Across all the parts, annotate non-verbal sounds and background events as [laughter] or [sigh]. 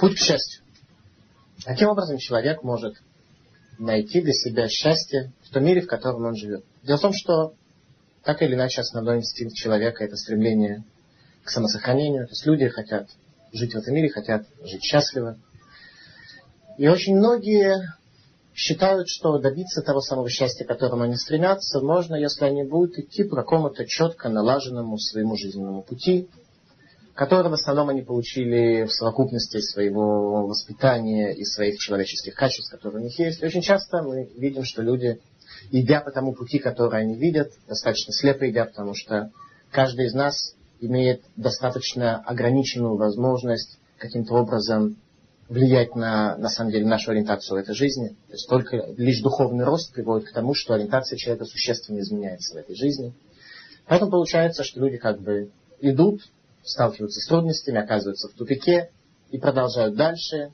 Путь к счастью. Каким образом человек может найти для себя счастье в том мире, в котором он живет? Дело в том, что так или иначе основной инстинкт человека это стремление к самосохранению. То есть люди хотят жить в этом мире, хотят жить счастливо. И очень многие считают, что добиться того самого счастья, к которому они стремятся, можно, если они будут идти по какому-то четко налаженному своему жизненному пути, который в основном они получили в совокупности своего воспитания и своих человеческих качеств, которые у них есть. Очень часто мы видим, что люди, идя по тому пути, который они видят, достаточно слепо идя, потому что каждый из нас имеет достаточно ограниченную возможность каким-то образом влиять на, на самом деле, нашу ориентацию в этой жизни. То есть только лишь духовный рост приводит к тому, что ориентация человека существенно изменяется в этой жизни. Поэтому получается, что люди как бы идут, сталкиваются с трудностями, оказываются в тупике и продолжают дальше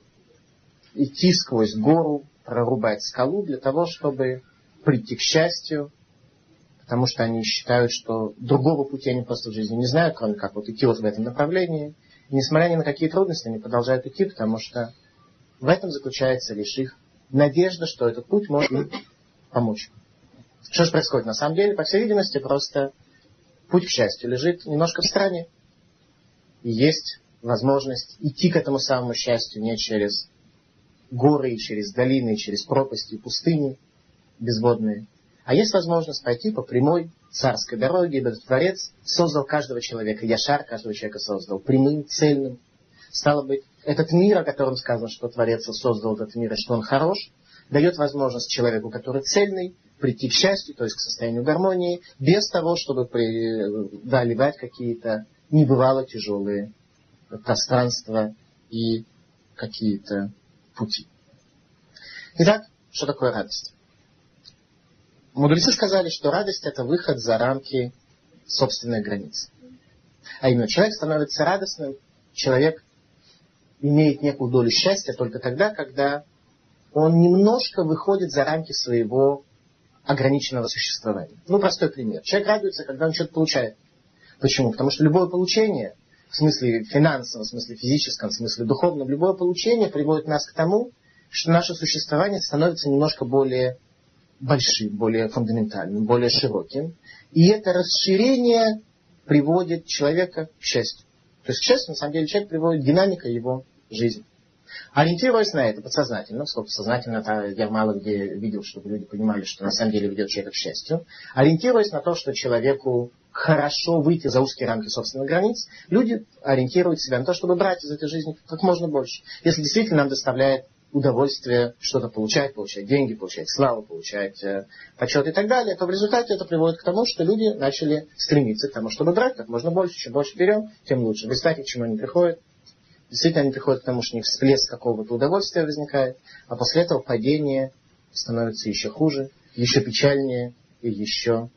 идти сквозь гору, прорубать скалу для того, чтобы прийти к счастью, потому что они считают, что другого пути они просто в жизни не знают, кроме как вот идти вот в этом направлении – и несмотря ни на какие трудности, они продолжают идти, потому что в этом заключается лишь их надежда, что этот путь может помочь. Что же происходит? На самом деле, по всей видимости, просто путь к счастью лежит немножко в стороне. И есть возможность идти к этому самому счастью не через горы, и через долины, и через пропасти, и пустыни безводные, а есть возможность пойти по прямой царской дороге, ибо Творец создал каждого человека, Яшар каждого человека создал, прямым, цельным. Стало быть, этот мир, о котором сказано, что Творец создал этот мир, и что он хорош, дает возможность человеку, который цельный, прийти к счастью, то есть к состоянию гармонии, без того, чтобы преодолевать какие-то небывало тяжелые пространства и какие-то пути. Итак, что такое радость? Мудрецы сказали, что радость это выход за рамки собственной границы. А именно, человек становится радостным, человек имеет некую долю счастья только тогда, когда он немножко выходит за рамки своего ограниченного существования. Ну, простой пример. Человек радуется, когда он что-то получает. Почему? Потому что любое получение, в смысле финансовом, в смысле физическом, в смысле духовном, любое получение приводит нас к тому, что наше существование становится немножко более большим, более фундаментальным, более широким. И это расширение приводит человека к счастью. То есть к счастью, на самом деле, человек приводит динамика его жизни. Ориентируясь на это подсознательно, сколько сознательно я мало где видел, чтобы люди понимали, что на самом деле ведет человека к счастью, ориентируясь на то, что человеку хорошо выйти за узкие рамки собственных границ, люди ориентируют себя на то, чтобы брать из этой жизни как можно больше. Если действительно нам доставляет удовольствие что-то получать, получать деньги, получать славу, получать э, почет и так далее, то в результате это приводит к тому, что люди начали стремиться к тому, чтобы брать как можно больше. Чем больше берем, тем лучше. В результате к чему они приходят? Действительно, они приходят к тому, что у них всплеск какого-то удовольствия возникает, а после этого падение становится еще хуже, еще печальнее и еще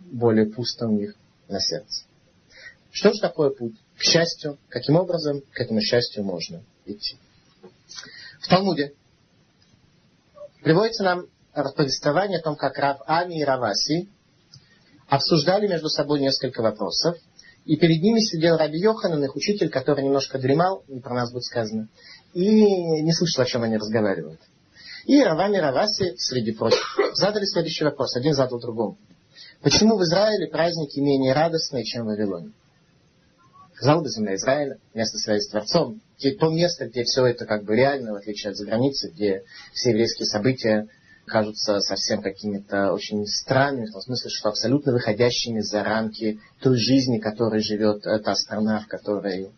более пусто у них на сердце. Что же такое путь к счастью? Каким образом к этому счастью можно идти? В Талмуде приводится нам повествование о том, как Рав Ами и Раваси обсуждали между собой несколько вопросов, и перед ними сидел Раби Йоханан, их учитель, который немножко дремал, не про нас будет сказано, и не слышал, о чем они разговаривают. И Равами и Раваси, среди прочих, задали следующий вопрос. Один задал другому. Почему в Израиле праздники менее радостные, чем в Вавилоне? Казалось бы, земля Израиля, место связи с Творцом, то место, где все это как бы реально, в отличие от заграницы, где все еврейские события кажутся совсем какими-то очень странными, в том смысле, что абсолютно выходящими за рамки той жизни, которой живет та страна, в которой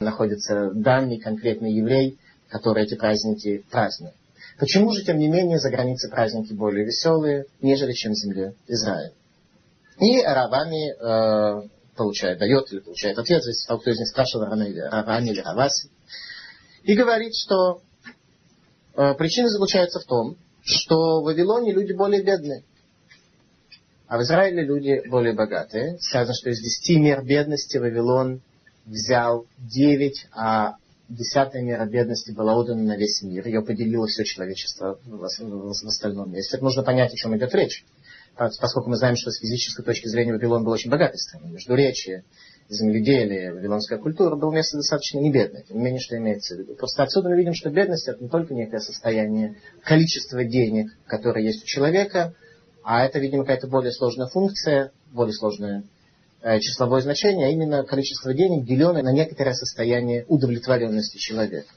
находится данный конкретный еврей, который эти праздники празднует. Почему же, тем не менее, за границей праздники более веселые, нежели чем в земле Израиля? И Равами э, получает, дает или получает ответ, зависит от кто из них спрашивал, Равани или Раваси. И говорит, что э, причина заключается в том, что в Вавилоне люди более бедные, а в Израиле люди более богатые. Сказано, что из десяти мер бедности Вавилон взял девять, а десятая мера бедности была отдана на весь мир. Ее поделило все человечество в, остальном месте. Это нужно понять, о чем идет речь поскольку мы знаем, что с физической точки зрения Вавилон был очень богатой страной, междуречие, земледелие, вавилонская культура было место достаточно небедное. Тем не менее, что имеется в виду. Просто отсюда мы видим, что бедность это не только некое состояние количества денег, которое есть у человека, а это, видимо, какая-то более сложная функция, более сложное э, числовое значение, а именно количество денег, деленное на некоторое состояние удовлетворенности человека.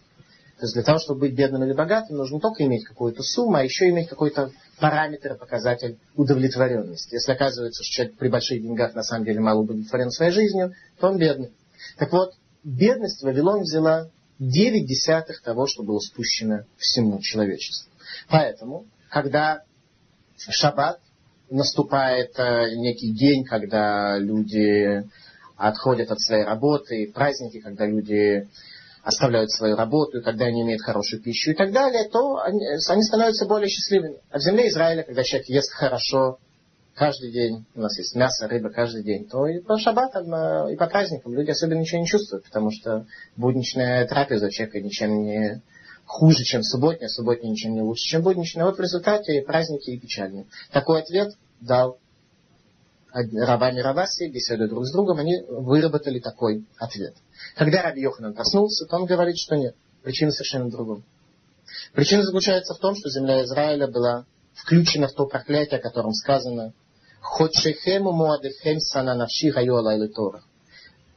То есть для того, чтобы быть бедным или богатым, нужно не только иметь какую-то сумму, а еще иметь какой-то параметр, показатель удовлетворенности. Если оказывается, что человек при больших деньгах на самом деле мало удовлетворен своей жизнью, то он бедный. Так вот, бедность Вавилон взяла 9 десятых того, что было спущено всему человечеству. Поэтому, когда шаббат наступает э, некий день, когда люди отходят от своей работы, праздники, когда люди оставляют свою работу, и когда они имеют хорошую пищу и так далее, то они, они становятся более счастливыми. А в земле Израиля, когда человек ест хорошо каждый день, у нас есть мясо, рыба каждый день, то и по шаббатам, э, и по праздникам люди особенно ничего не чувствуют, потому что будничная трапеза человека ничем не хуже, чем субботняя, субботняя ничем не лучше, чем будничная. Вот в результате и праздники и печальные. Такой ответ дал Рабани Раваси, беседуя друг с другом, они выработали такой ответ. Когда Раби Йоханан проснулся, то он говорит, что нет. Причина совершенно в другом. Причина заключается в том, что земля Израиля была включена в то проклятие, о котором сказано «Ходшехему муадехем сана навши гайо Тора».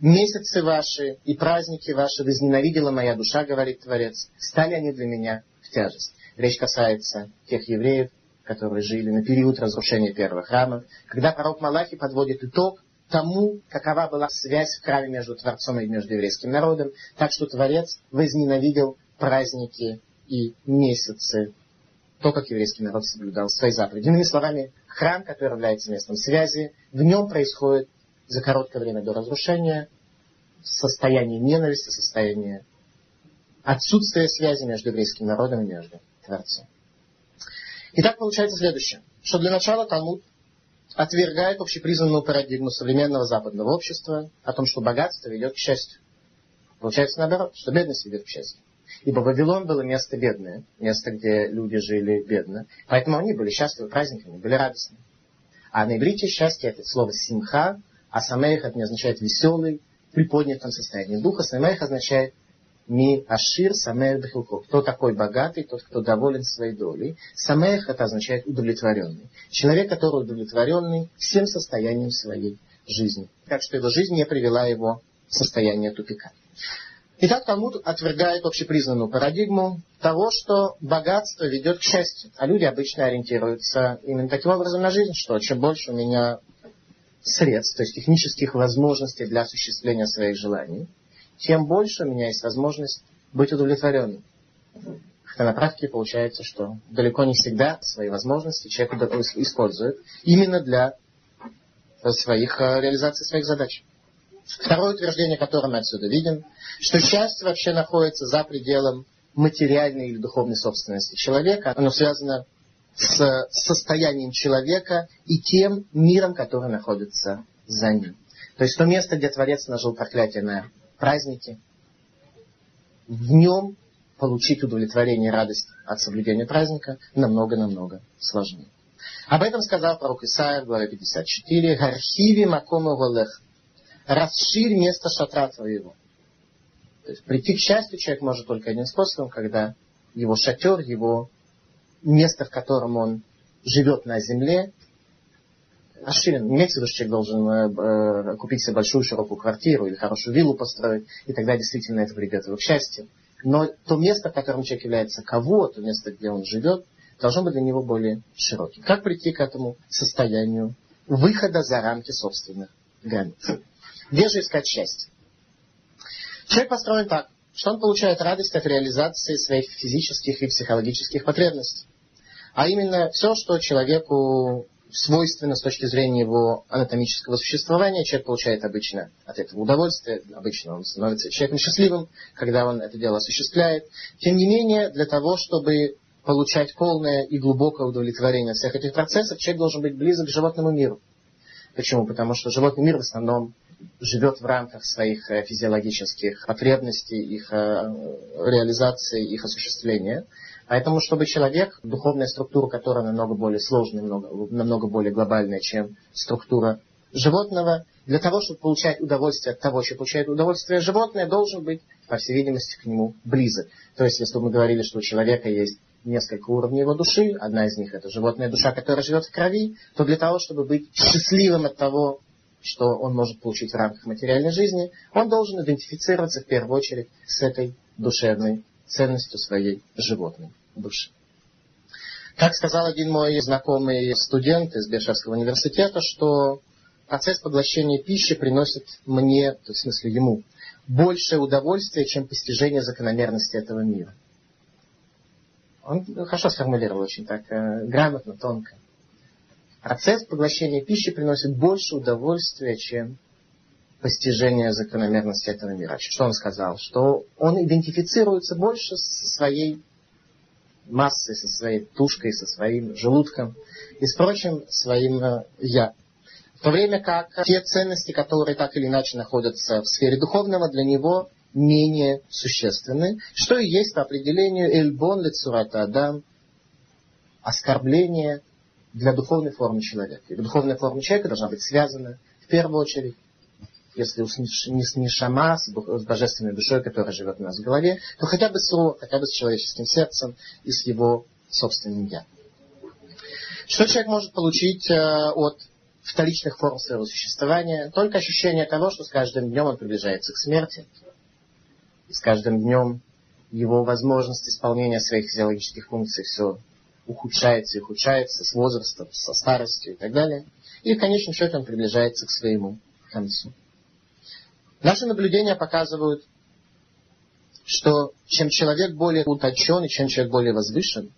Месяцы ваши и праздники ваши возненавидела моя душа, говорит Творец. Стали они для меня в тяжесть. Речь касается тех евреев, которые жили на период разрушения первого храма, когда пророк Малахи подводит итог тому, какова была связь в храме между Творцом и между еврейским народом, так что Творец возненавидел праздники и месяцы, то, как еврейский народ соблюдал свои заповеди. Иными словами, храм, который является местом связи, в нем происходит за короткое время до разрушения состояние ненависти, состояние отсутствия связи между еврейским народом и между Творцом. Итак, получается следующее, что для начала Талмуд отвергает общепризнанную парадигму современного западного общества о том, что богатство ведет к счастью. Получается наоборот, что бедность ведет к счастью. Ибо Вавилон было место бедное, место, где люди жили бедно. Поэтому они были счастливы праздниками, были радостны. А на иврите счастье это слово симха, а самех это не означает веселый, приподнятом состоянии духа. Самех означает Ми Ашир Самех Бехилко. Кто такой богатый, тот, кто доволен своей долей. Самех это означает удовлетворенный. Человек, который удовлетворенный всем состоянием своей жизни. Так что его жизнь не привела его в состояние тупика. Итак, Талмуд отвергает общепризнанную парадигму того, что богатство ведет к счастью. А люди обычно ориентируются именно таким образом на жизнь, что чем больше у меня средств, то есть технических возможностей для осуществления своих желаний, тем больше у меня есть возможность быть удовлетворенным. Хотя на практике получается, что далеко не всегда свои возможности человек использует именно для своих, э, реализации своих задач. Второе утверждение, которое мы отсюда видим, что счастье вообще находится за пределом материальной или духовной собственности человека. Оно связано с состоянием человека и тем миром, который находится за ним. То есть то место, где Творец нажил проклятие на праздники, в нем получить удовлетворение и радость от соблюдения праздника намного-намного сложнее. Об этом сказал пророк Исаия в главе 54. «Гархиви макома голех» «Расширь место шатра твоего». То есть прийти к счастью человек может только одним способом, когда его шатер, его место, в котором он живет на земле, расширен. Не имеется в виду, что человек должен э, э, купить себе большую широкую квартиру или хорошую виллу построить, и тогда действительно это приведет его к счастью. Но то место, в котором человек является кого, то место, где он живет, должно быть для него более широким. Как прийти к этому состоянию выхода за рамки собственных границ? Где же искать счастье? Человек построен так, что он получает радость от реализации своих физических и психологических потребностей. А именно все, что человеку свойственно с точки зрения его анатомического существования. Человек получает обычно от этого удовольствие, обычно он становится человеком счастливым, когда он это дело осуществляет. Тем не менее, для того, чтобы получать полное и глубокое удовлетворение всех этих процессов, человек должен быть близок к животному миру. Почему? Потому что животный мир в основном живет в рамках своих э, физиологических потребностей, их э, реализации, их осуществления. Поэтому, чтобы человек, духовная структура которая намного более сложная, намного, намного более глобальная, чем структура животного, для того, чтобы получать удовольствие от того, что получает удовольствие животное, должен быть, по всей видимости, к нему близок. То есть, если мы говорили, что у человека есть несколько уровней его души, одна из них это животная душа, которая живет в крови, то для того, чтобы быть счастливым от того, что он может получить в рамках материальной жизни, он должен идентифицироваться в первую очередь с этой душевной ценностью своей животной души. Как сказал один мой знакомый студент из Бешевского университета, что процесс поглощения пищи приносит мне, в смысле ему, большее удовольствие, чем постижение закономерности этого мира. Он хорошо сформулировал очень так, э, грамотно, тонко. Процесс поглощения пищи приносит больше удовольствия, чем постижение закономерности этого мира. Что он сказал? Что он идентифицируется больше со своей массой, со своей тушкой, со своим желудком и с прочим своим э, «я». В то время как те ценности, которые так или иначе находятся в сфере духовного, для него менее существенны, что и есть по определению эльбон лицурата адам, оскорбление для духовной формы человека. И духовная форма человека должна быть связана в первую очередь если уж не с нишама, с божественной душой, которая живет у нас в голове, то хотя бы с хотя бы с человеческим сердцем и с его собственным я. Что человек может получить э, от вторичных форм своего существования? Только ощущение того, что с каждым днем он приближается к смерти. И с каждым днем его возможность исполнения своих физиологических функций все ухудшается и ухудшается с возрастом, со старостью и так далее. И в конечном счете он приближается к своему концу. Наши наблюдения показывают, что чем человек более утончен и чем человек более возвышен,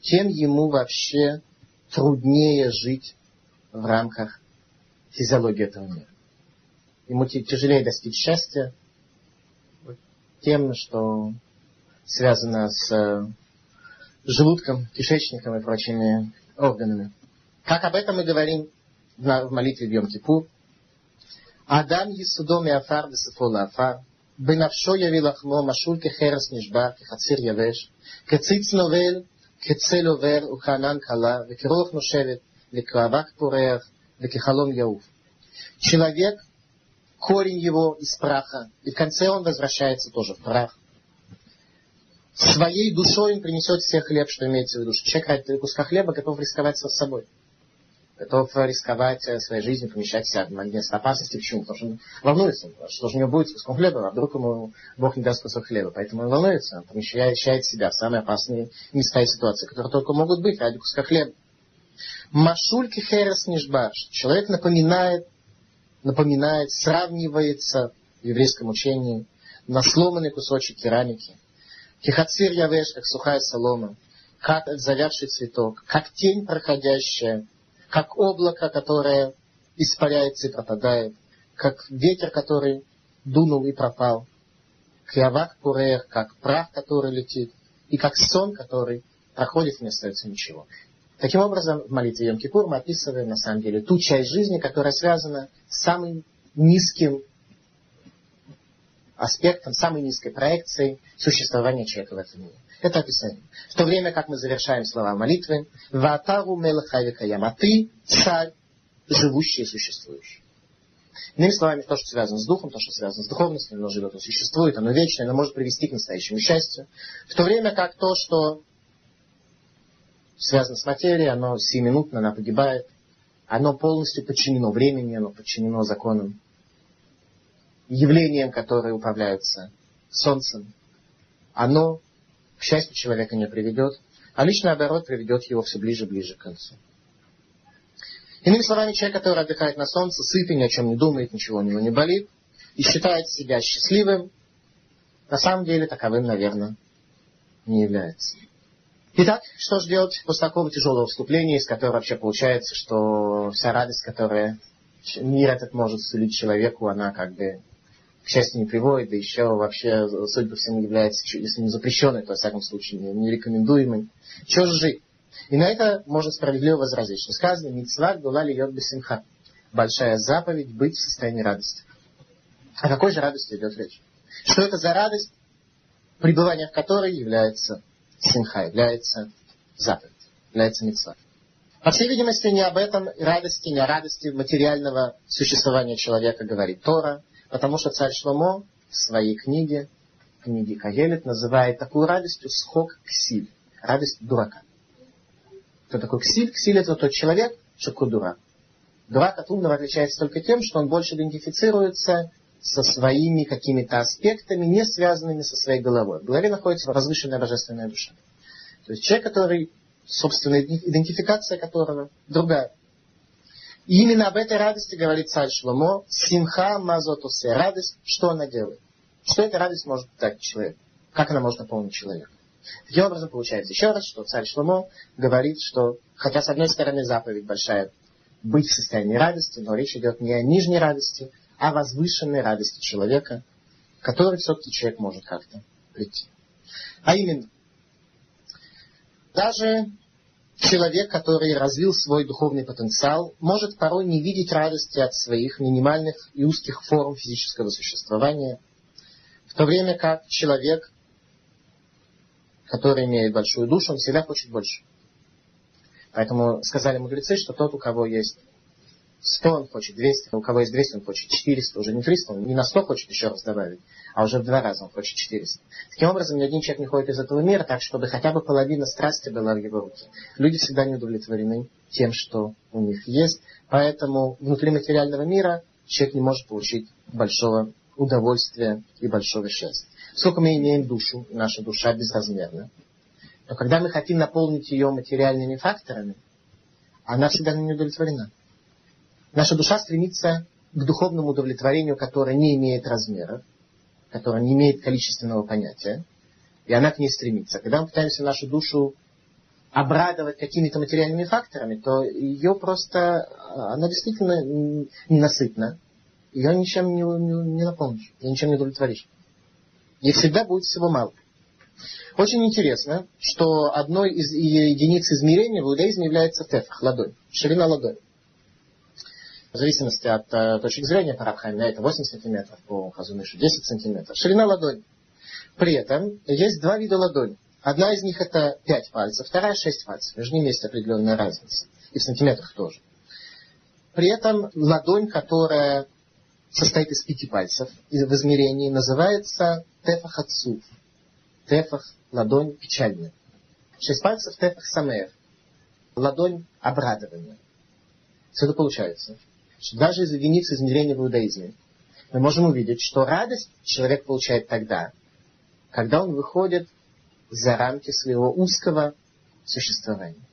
тем ему вообще труднее жить в рамках физиологии этого мира. Ему тяжелее достичь счастья тем, что связано с э, желудком, кишечником и прочими органами. Как об этом мы говорим в молитве в Йом-Кипур, האדם ייסודו מעפר וסופו לעפר, בנפשו יביא לחמו משול כחרס נשבר, כחציר יבש, כציץ נובל, כצל עובר וכענן קלה, וכרוח נושבת, וכאבק פורח, וכחלום יעוף. Человек, корень его из праха, и в конце он возвращается тоже в прах. Своей душой он принесет все хлеб, что имеется в виду. Человек ради куска хлеба готов рисковать со собой готов рисковать э, своей жизнью, помещать себя в место опасности. Почему? Потому что он волнуется, что же у него будет с куском хлеба, а вдруг ему Бог не даст кусок хлеба. Поэтому он волнуется, он помещает себя в самые опасные места и ситуации, которые только могут быть ради куска хлеба. Машульки херес нишбаш. Человек напоминает, напоминает, сравнивается в еврейском учении на сломанный кусочек керамики. Кихацир явеш, как сухая солома, как завявший цветок, как тень проходящая, как облако, которое испаряется и пропадает, как ветер, который дунул и пропал, кьявак пурех, как прах, который летит, и как сон, который проходит и не остается ничего. Таким образом, в молитве Йом Кипур мы описываем, на самом деле, ту часть жизни, которая связана с самым низким аспектом, самой низкой проекцией существования человека в этом мире. Это описание. В то время, как мы завершаем слова молитвы, «Ватару мелахавика яма» Ты царь, живущий и существующий. Иными словами, то, что связано с духом, то, что связано с духовностью, оно живет, оно существует, оно вечное, оно может привести к настоящему счастью. В то время как то, что связано с материей, оно сиюминутно, оно погибает, оно полностью подчинено времени, оно подчинено законам, явлениям, которые управляются солнцем. Оно к счастью человека не приведет, а лишь наоборот приведет его все ближе и ближе к концу. Иными словами, человек, который отдыхает на солнце, сытый, ни о чем не думает, ничего у него не болит, и считает себя счастливым, на самом деле таковым, наверное, не является. Итак, что же делать после такого тяжелого вступления, из которого вообще получается, что вся радость, которая мир этот может сулить человеку, она как бы к счастью, не приводит, да еще вообще, судя по всему, является, если не запрещенной, то, во всяком случае, не рекомендуемой. Чего же жить? И на это можно справедливо возразить, что сказано «Митцва гдула льет бесимха» Большая заповедь быть в состоянии радости. О какой же радости идет речь? Что это за радость, пребывание в которой является симха, является заповедь, является митцва. По всей видимости, не об этом радости, не о радости материального существования человека говорит Тора, потому что царь Шломо в своей книге, книге Кагелет, называет такую радостью схок ксиль, радость дурака. Кто такой ксиль? Ксиль это тот человек, что такой дурак. Дурак от умного отличается только тем, что он больше идентифицируется со своими какими-то аспектами, не связанными со своей головой. В голове находится возвышенная божественная душа. То есть человек, который, собственно, идентификация которого другая. И именно об этой радости говорит царь Шломо, симха мазотусе, радость, что она делает. Что эта радость может дать человеку? Как она может наполнить человека? Таким образом, получается еще раз, что царь Шломо говорит, что, хотя с одной стороны заповедь большая, быть в состоянии радости, но речь идет не о нижней радости, а о возвышенной радости человека, к которой все-таки человек может как-то прийти. А именно, даже человек, который развил свой духовный потенциал, может порой не видеть радости от своих минимальных и узких форм физического существования, в то время как человек, который имеет большую душу, он всегда хочет больше. Поэтому сказали мудрецы, что тот, у кого есть 100, он хочет 200, у кого есть 200, он хочет 400, уже не 300, он не на 100 хочет еще раз добавить, а уже в два раза он хочет 400. Таким образом, ни один человек не ходит из этого мира так, чтобы хотя бы половина страсти была в его руке. Люди всегда не удовлетворены тем, что у них есть, поэтому внутри материального мира человек не может получить большого удовольствия и большого счастья. Сколько мы имеем душу, наша душа безразмерна, но когда мы хотим наполнить ее материальными факторами, она всегда не удовлетворена. Наша душа стремится к духовному удовлетворению, которое не имеет размера, которое не имеет количественного понятия, и она к ней стремится. Когда мы пытаемся нашу душу обрадовать какими-то материальными факторами, то ее просто, она действительно ненасытна, ее ничем не, не, не наполнишь, ее ничем не удовлетворишь. Ей всегда будет всего мало. Очень интересно, что одной из единиц измерения в иудаизме является тефах, ладонь, ширина ладони. В зависимости от э, точек зрения Парабхайма, это 8 сантиметров, по Хазунышу 10 сантиметров. Ширина ладони. При этом есть два вида ладони. Одна из них это 5 пальцев, вторая 6 пальцев. Между ними есть определенная разница. И в сантиметрах тоже. При этом ладонь, которая состоит из пяти пальцев в измерении, называется тефах отцу. Тефах ладонь печальная. Шесть пальцев тефах самеев. Ладонь обрадования. Что это получается? Даже из единицы измерения в иудаизме мы можем увидеть, что радость человек получает тогда, когда он выходит за рамки своего узкого существования.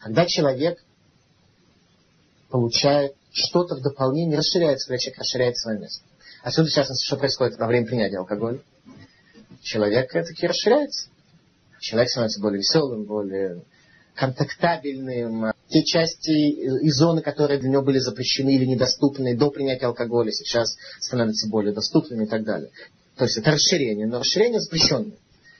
Когда человек получает что-то в дополнение, расширяет свой человек, расширяет свое место. Отсюда, в частности, что происходит во время принятия алкоголя? Человек таки расширяется человек становится более веселым, более контактабельным. Те части и зоны, которые для него были запрещены или недоступны до принятия алкоголя, сейчас становятся более доступными и так далее. То есть это расширение, но расширение запрещенное.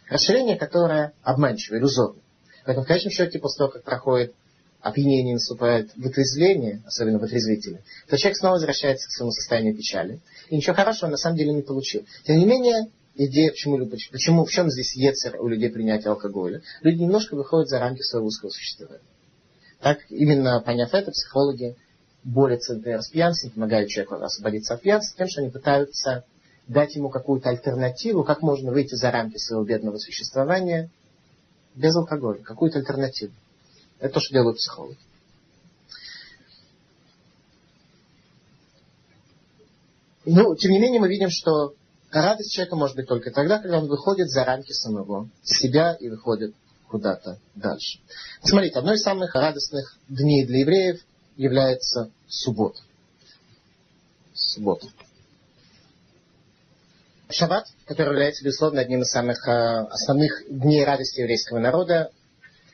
Расширение, которое обманчивое, иллюзорное. Поэтому в конечном счете, после того, как проходит опьянение, наступает вытрезвление, особенно вытрезвители, то человек снова возвращается к своему состоянию печали. И ничего хорошего на самом деле не получил. Тем не менее, идея, почему, почему, в чем здесь ецер у людей принятия алкоголя. Люди немножко выходят за рамки своего узкого существования. Так, именно поняв это, психологи борются, например, с пьянством, помогают человеку освободиться от пьянства, тем, что они пытаются дать ему какую-то альтернативу, как можно выйти за рамки своего бедного существования без алкоголя, какую-то альтернативу. Это то, что делают психологи. Ну, тем не менее, мы видим, что радость человека может быть только тогда, когда он выходит за рамки самого себя и выходит куда-то дальше. Смотрите, одной из самых радостных дней для евреев является суббота. Суббота. Шаббат, который является, безусловно, одним из самых э, основных дней радости еврейского народа,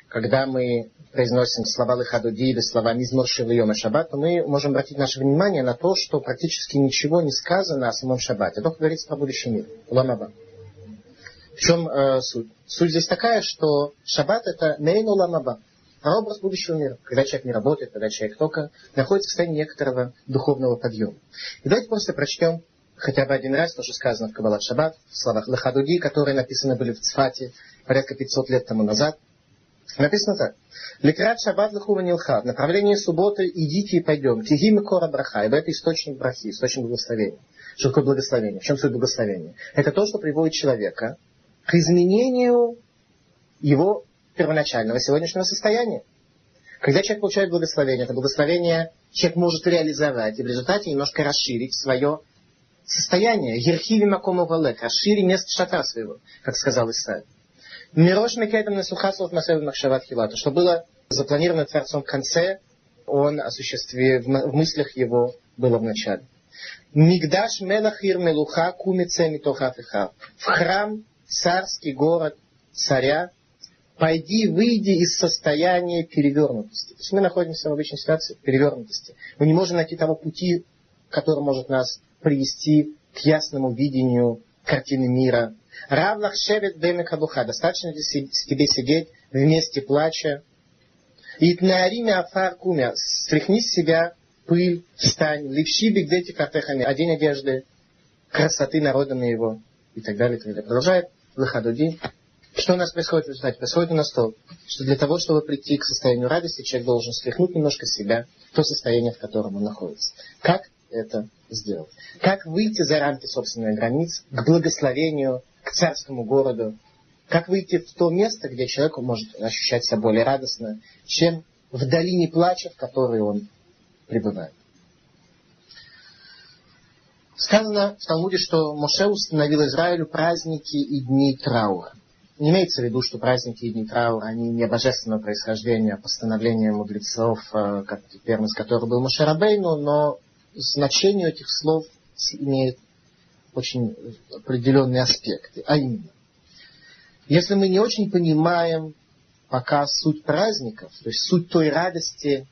когда мы произносим слова Лыхадуди или слова Мизмор Шивайома Шаббат, мы можем обратить наше внимание на то, что практически ничего не сказано о самом Шаббате. Только говорится про будущий мир. Ламаба. В чем э, суть? Суть здесь такая, что Шаббат это Нейну Ламаба. Прообраз будущего мира. Когда человек не работает, когда человек только находится в состоянии некоторого духовного подъема. И давайте просто прочтем хотя бы один раз то, что сказано в Кабалат Шаббат, в словах Лахадуди, которые написаны были в Цфате порядка 500 лет тому назад. Написано так. Лекрат шаббат лахува нилха. В направлении субботы идите и пойдем. Кигим кора браха. Ибо это источник брахи, источник благословения. Что такое благословение? В чем суть благословения? Это то, что приводит человека к изменению его первоначального сегодняшнего состояния. Когда человек получает благословение, это благословение человек может реализовать и в результате немножко расширить свое состояние. Ерхиви макому валек, расшири место шатра своего, как сказал Исаия. Мирош Микетам Насухаслов Масев Махшават Хилата, что было запланировано Творцом в конце, он осуществил, в мыслях его было в начале. Мигдаш Мелахир Мелуха Кумице Митохафиха. В храм, царский город царя, пойди, выйди из состояния перевернутости. То есть мы находимся в обычной ситуации перевернутости. Мы не можем найти того пути, который может нас привести к ясному видению картины мира, Равлах шевет беме кабуха. Достаточно тебе сидеть вместе плача. И тнаариме афар кумя. Стряхни с себя пыль, встань. Левши бигдети картехами. Одень одежды красоты народа на его. И так далее, и так далее. Продолжает Лахадудин. Что у нас происходит в результате? Происходит у нас то, что для того, чтобы прийти к состоянию радости, человек должен стряхнуть немножко себя, то состояние, в котором он находится. Как это сделать? Как выйти за рамки собственных границ к благословению к царскому городу. Как выйти в то место, где человек может ощущать себя более радостно, чем в долине плача, в которой он пребывает. Сказано в Талмуде, что Моше установил Израилю праздники и дни траура. Не имеется в виду, что праздники и дни траура, они не божественного происхождения, а постановления мудрецов, э, первым из которых был Моше Рабейну, но значение этих слов имеет очень определенные аспекты. А именно, если мы не очень понимаем пока суть праздников, то есть суть той радости,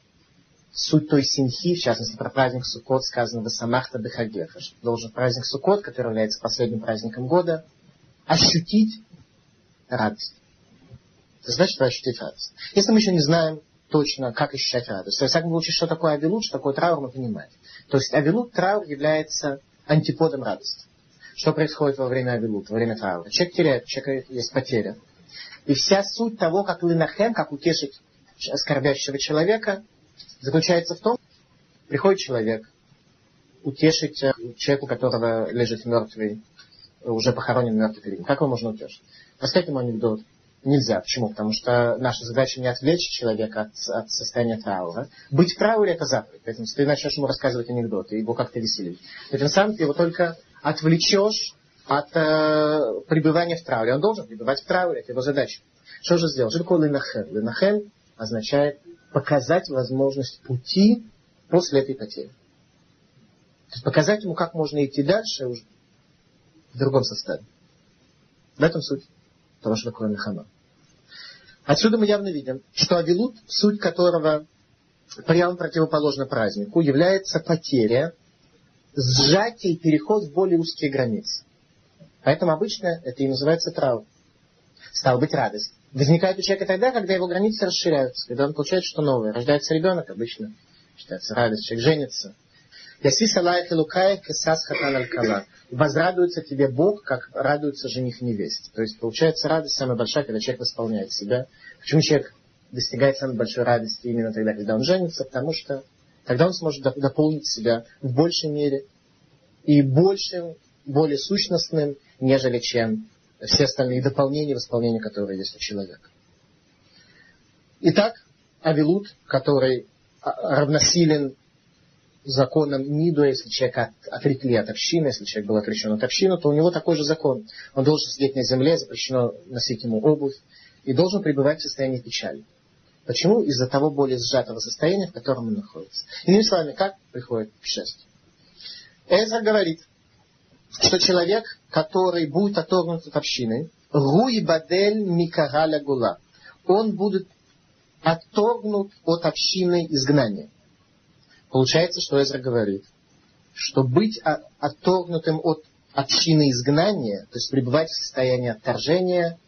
суть той синхи, в частности, про праздник Суккот сказано Самахта Бехагеха, что должен праздник Суккот, который является последним праздником года, ощутить радость. Это значит, что ощутить радость. Если мы еще не знаем точно, как ощущать радость, то, во всяком случае, что такое авилут, что такое траур, мы понимаем. То есть авилут, траур является антиподом радости. Что происходит во время авилут, во время траура? Человек теряет, у есть потеря. И вся суть того, как лынахем, как утешить скорбящего человека, заключается в том, приходит человек, утешить э, человека, у которого лежит мертвый, уже похоронен мертвый перед. Как его можно утешить? Рассказать ему анекдот. Нельзя. Почему? Потому что наша задача не отвлечь человека от, от состояния траура. Быть в трауре – это заповедь. Поэтому ты начнешь ему рассказывать анекдоты, его как-то веселить, то тем самым ты его только отвлечешь от э, пребывания в трауре. Он должен пребывать в трауре, это его задача. Что же сделал? Что такое? Линахем означает показать возможность пути после этой потери. То есть показать ему, как можно идти дальше уже в другом составе. В этом суть того, что такое Мехама. Отсюда мы явно видим, что Авилут, суть которого прямо противоположна празднику, является потеря сжатие и переход в более узкие границы. Поэтому обычно это и называется траур. Стало быть, радость. Возникает у человека тогда, когда его границы расширяются, когда он получает что новое. Рождается ребенок, обычно считается радость, человек женится. Ясис Аллах и Лукай Кесас Хатан Аль-Кала. Возрадуется тебе Бог, как радуется жених невесте. То есть получается радость самая большая, когда человек восполняет себя. Почему человек достигает самой большой радости именно тогда, когда он женится? Потому что Тогда он сможет дополнить себя в большей мере и большим, более сущностным, нежели чем все остальные дополнения, восполнения, которые есть у человека. Итак, Авилут, который равносилен законам Ниду, если человек от, отрекли от общины, если человек был отречен от общины, то у него такой же закон. Он должен сидеть на земле, запрещено носить ему обувь, и должен пребывать в состоянии печали. Почему? Из-за того более сжатого состояния, в котором он находится. Иными словами, как приходит к? Эзра говорит, что человек, который будет оторгнут от общины, Руи Бадель Микагаля Гула, он будет отторгнут от общины изгнания. Получается, что Эзра говорит, что быть отторгнутым от общины изгнания, то есть пребывать в состоянии отторжения,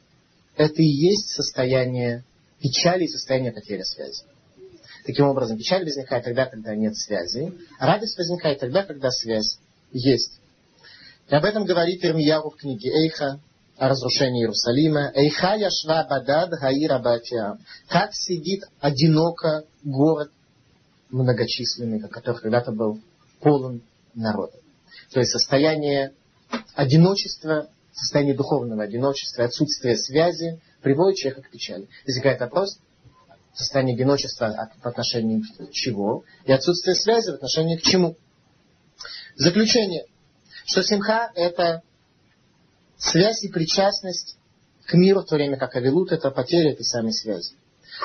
это и есть состояние печали и состояние потери связи. Таким образом, печаль возникает тогда, когда нет связи, радость возникает тогда, когда связь есть. И об этом говорит Ирмияру в книге Эйха, о разрушении Иерусалима. Эйха яшва бадад гаира батиам. Как сидит одиноко город многочисленный, который когда-то был полон народа. То есть состояние одиночества, состояние духовного одиночества, отсутствие связи приводит человека к печали. Возникает вопрос, состояние одиночества в отношении чего и отсутствие связи в отношении к чему. Заключение, что симха – это связь и причастность к миру, в то время как Авилут – это потеря этой самой связи.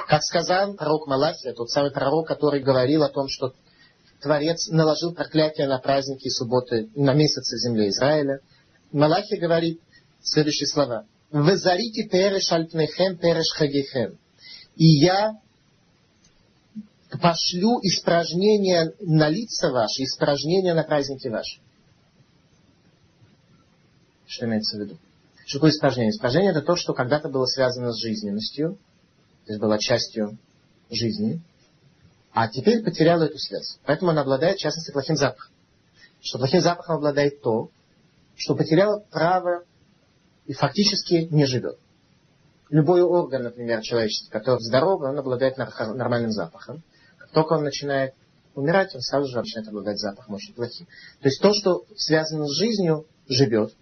Как сказал пророк Малахия, тот самый пророк, который говорил о том, что Творец наложил проклятие на праздники и субботы, на месяцы земли Израиля. Малахия говорит следующие слова. «Везарите переш альпнехем переш хагихем». И я пошлю испражнения на лица ваши, испражнения на праздники ваши. Что имеется в виду? Что такое испражнение? Испражнение это то, что когда-то было связано с жизненностью, то есть была частью жизни, а теперь потеряла эту связь. Поэтому она обладает, в частности, плохим запахом. Что плохим запахом обладает то, что потеряла право и фактически не живет. Любой орган, например, человеческий, который здоров, он обладает нормальным запахом. Как только он начинает умирать, он сразу же начинает обладать запахом очень плохим. То есть то, что связано с жизнью, живет.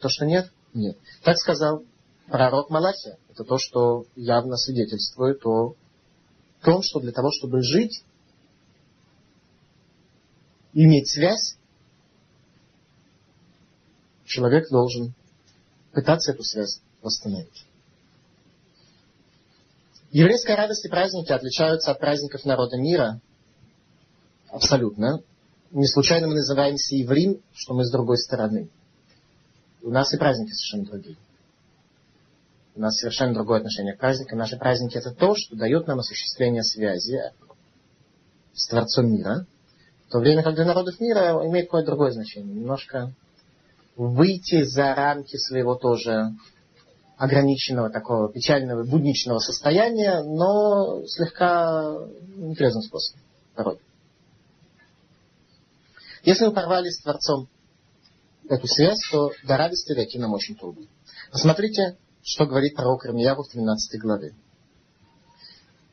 То, что нет, нет. Так сказал пророк Малахия. Это то, что явно свидетельствует о том, что для того, чтобы жить, иметь связь, человек должен пытаться эту связь восстановить. Еврейская радость и праздники отличаются от праздников народа мира абсолютно. Не случайно мы называемся еврим, что мы с другой стороны. У нас и праздники совершенно другие. У нас совершенно другое отношение к праздникам. Наши праздники это то, что дает нам осуществление связи с Творцом мира. В то время как для народов мира имеет какое-то другое значение. Немножко выйти за рамки своего тоже ограниченного такого печального будничного состояния, но слегка непрезным способом порой. Если мы порвали с Творцом эту связь, то до радости дойти нам очень трудно. Посмотрите, что говорит пророк Рамияву в 13 главе.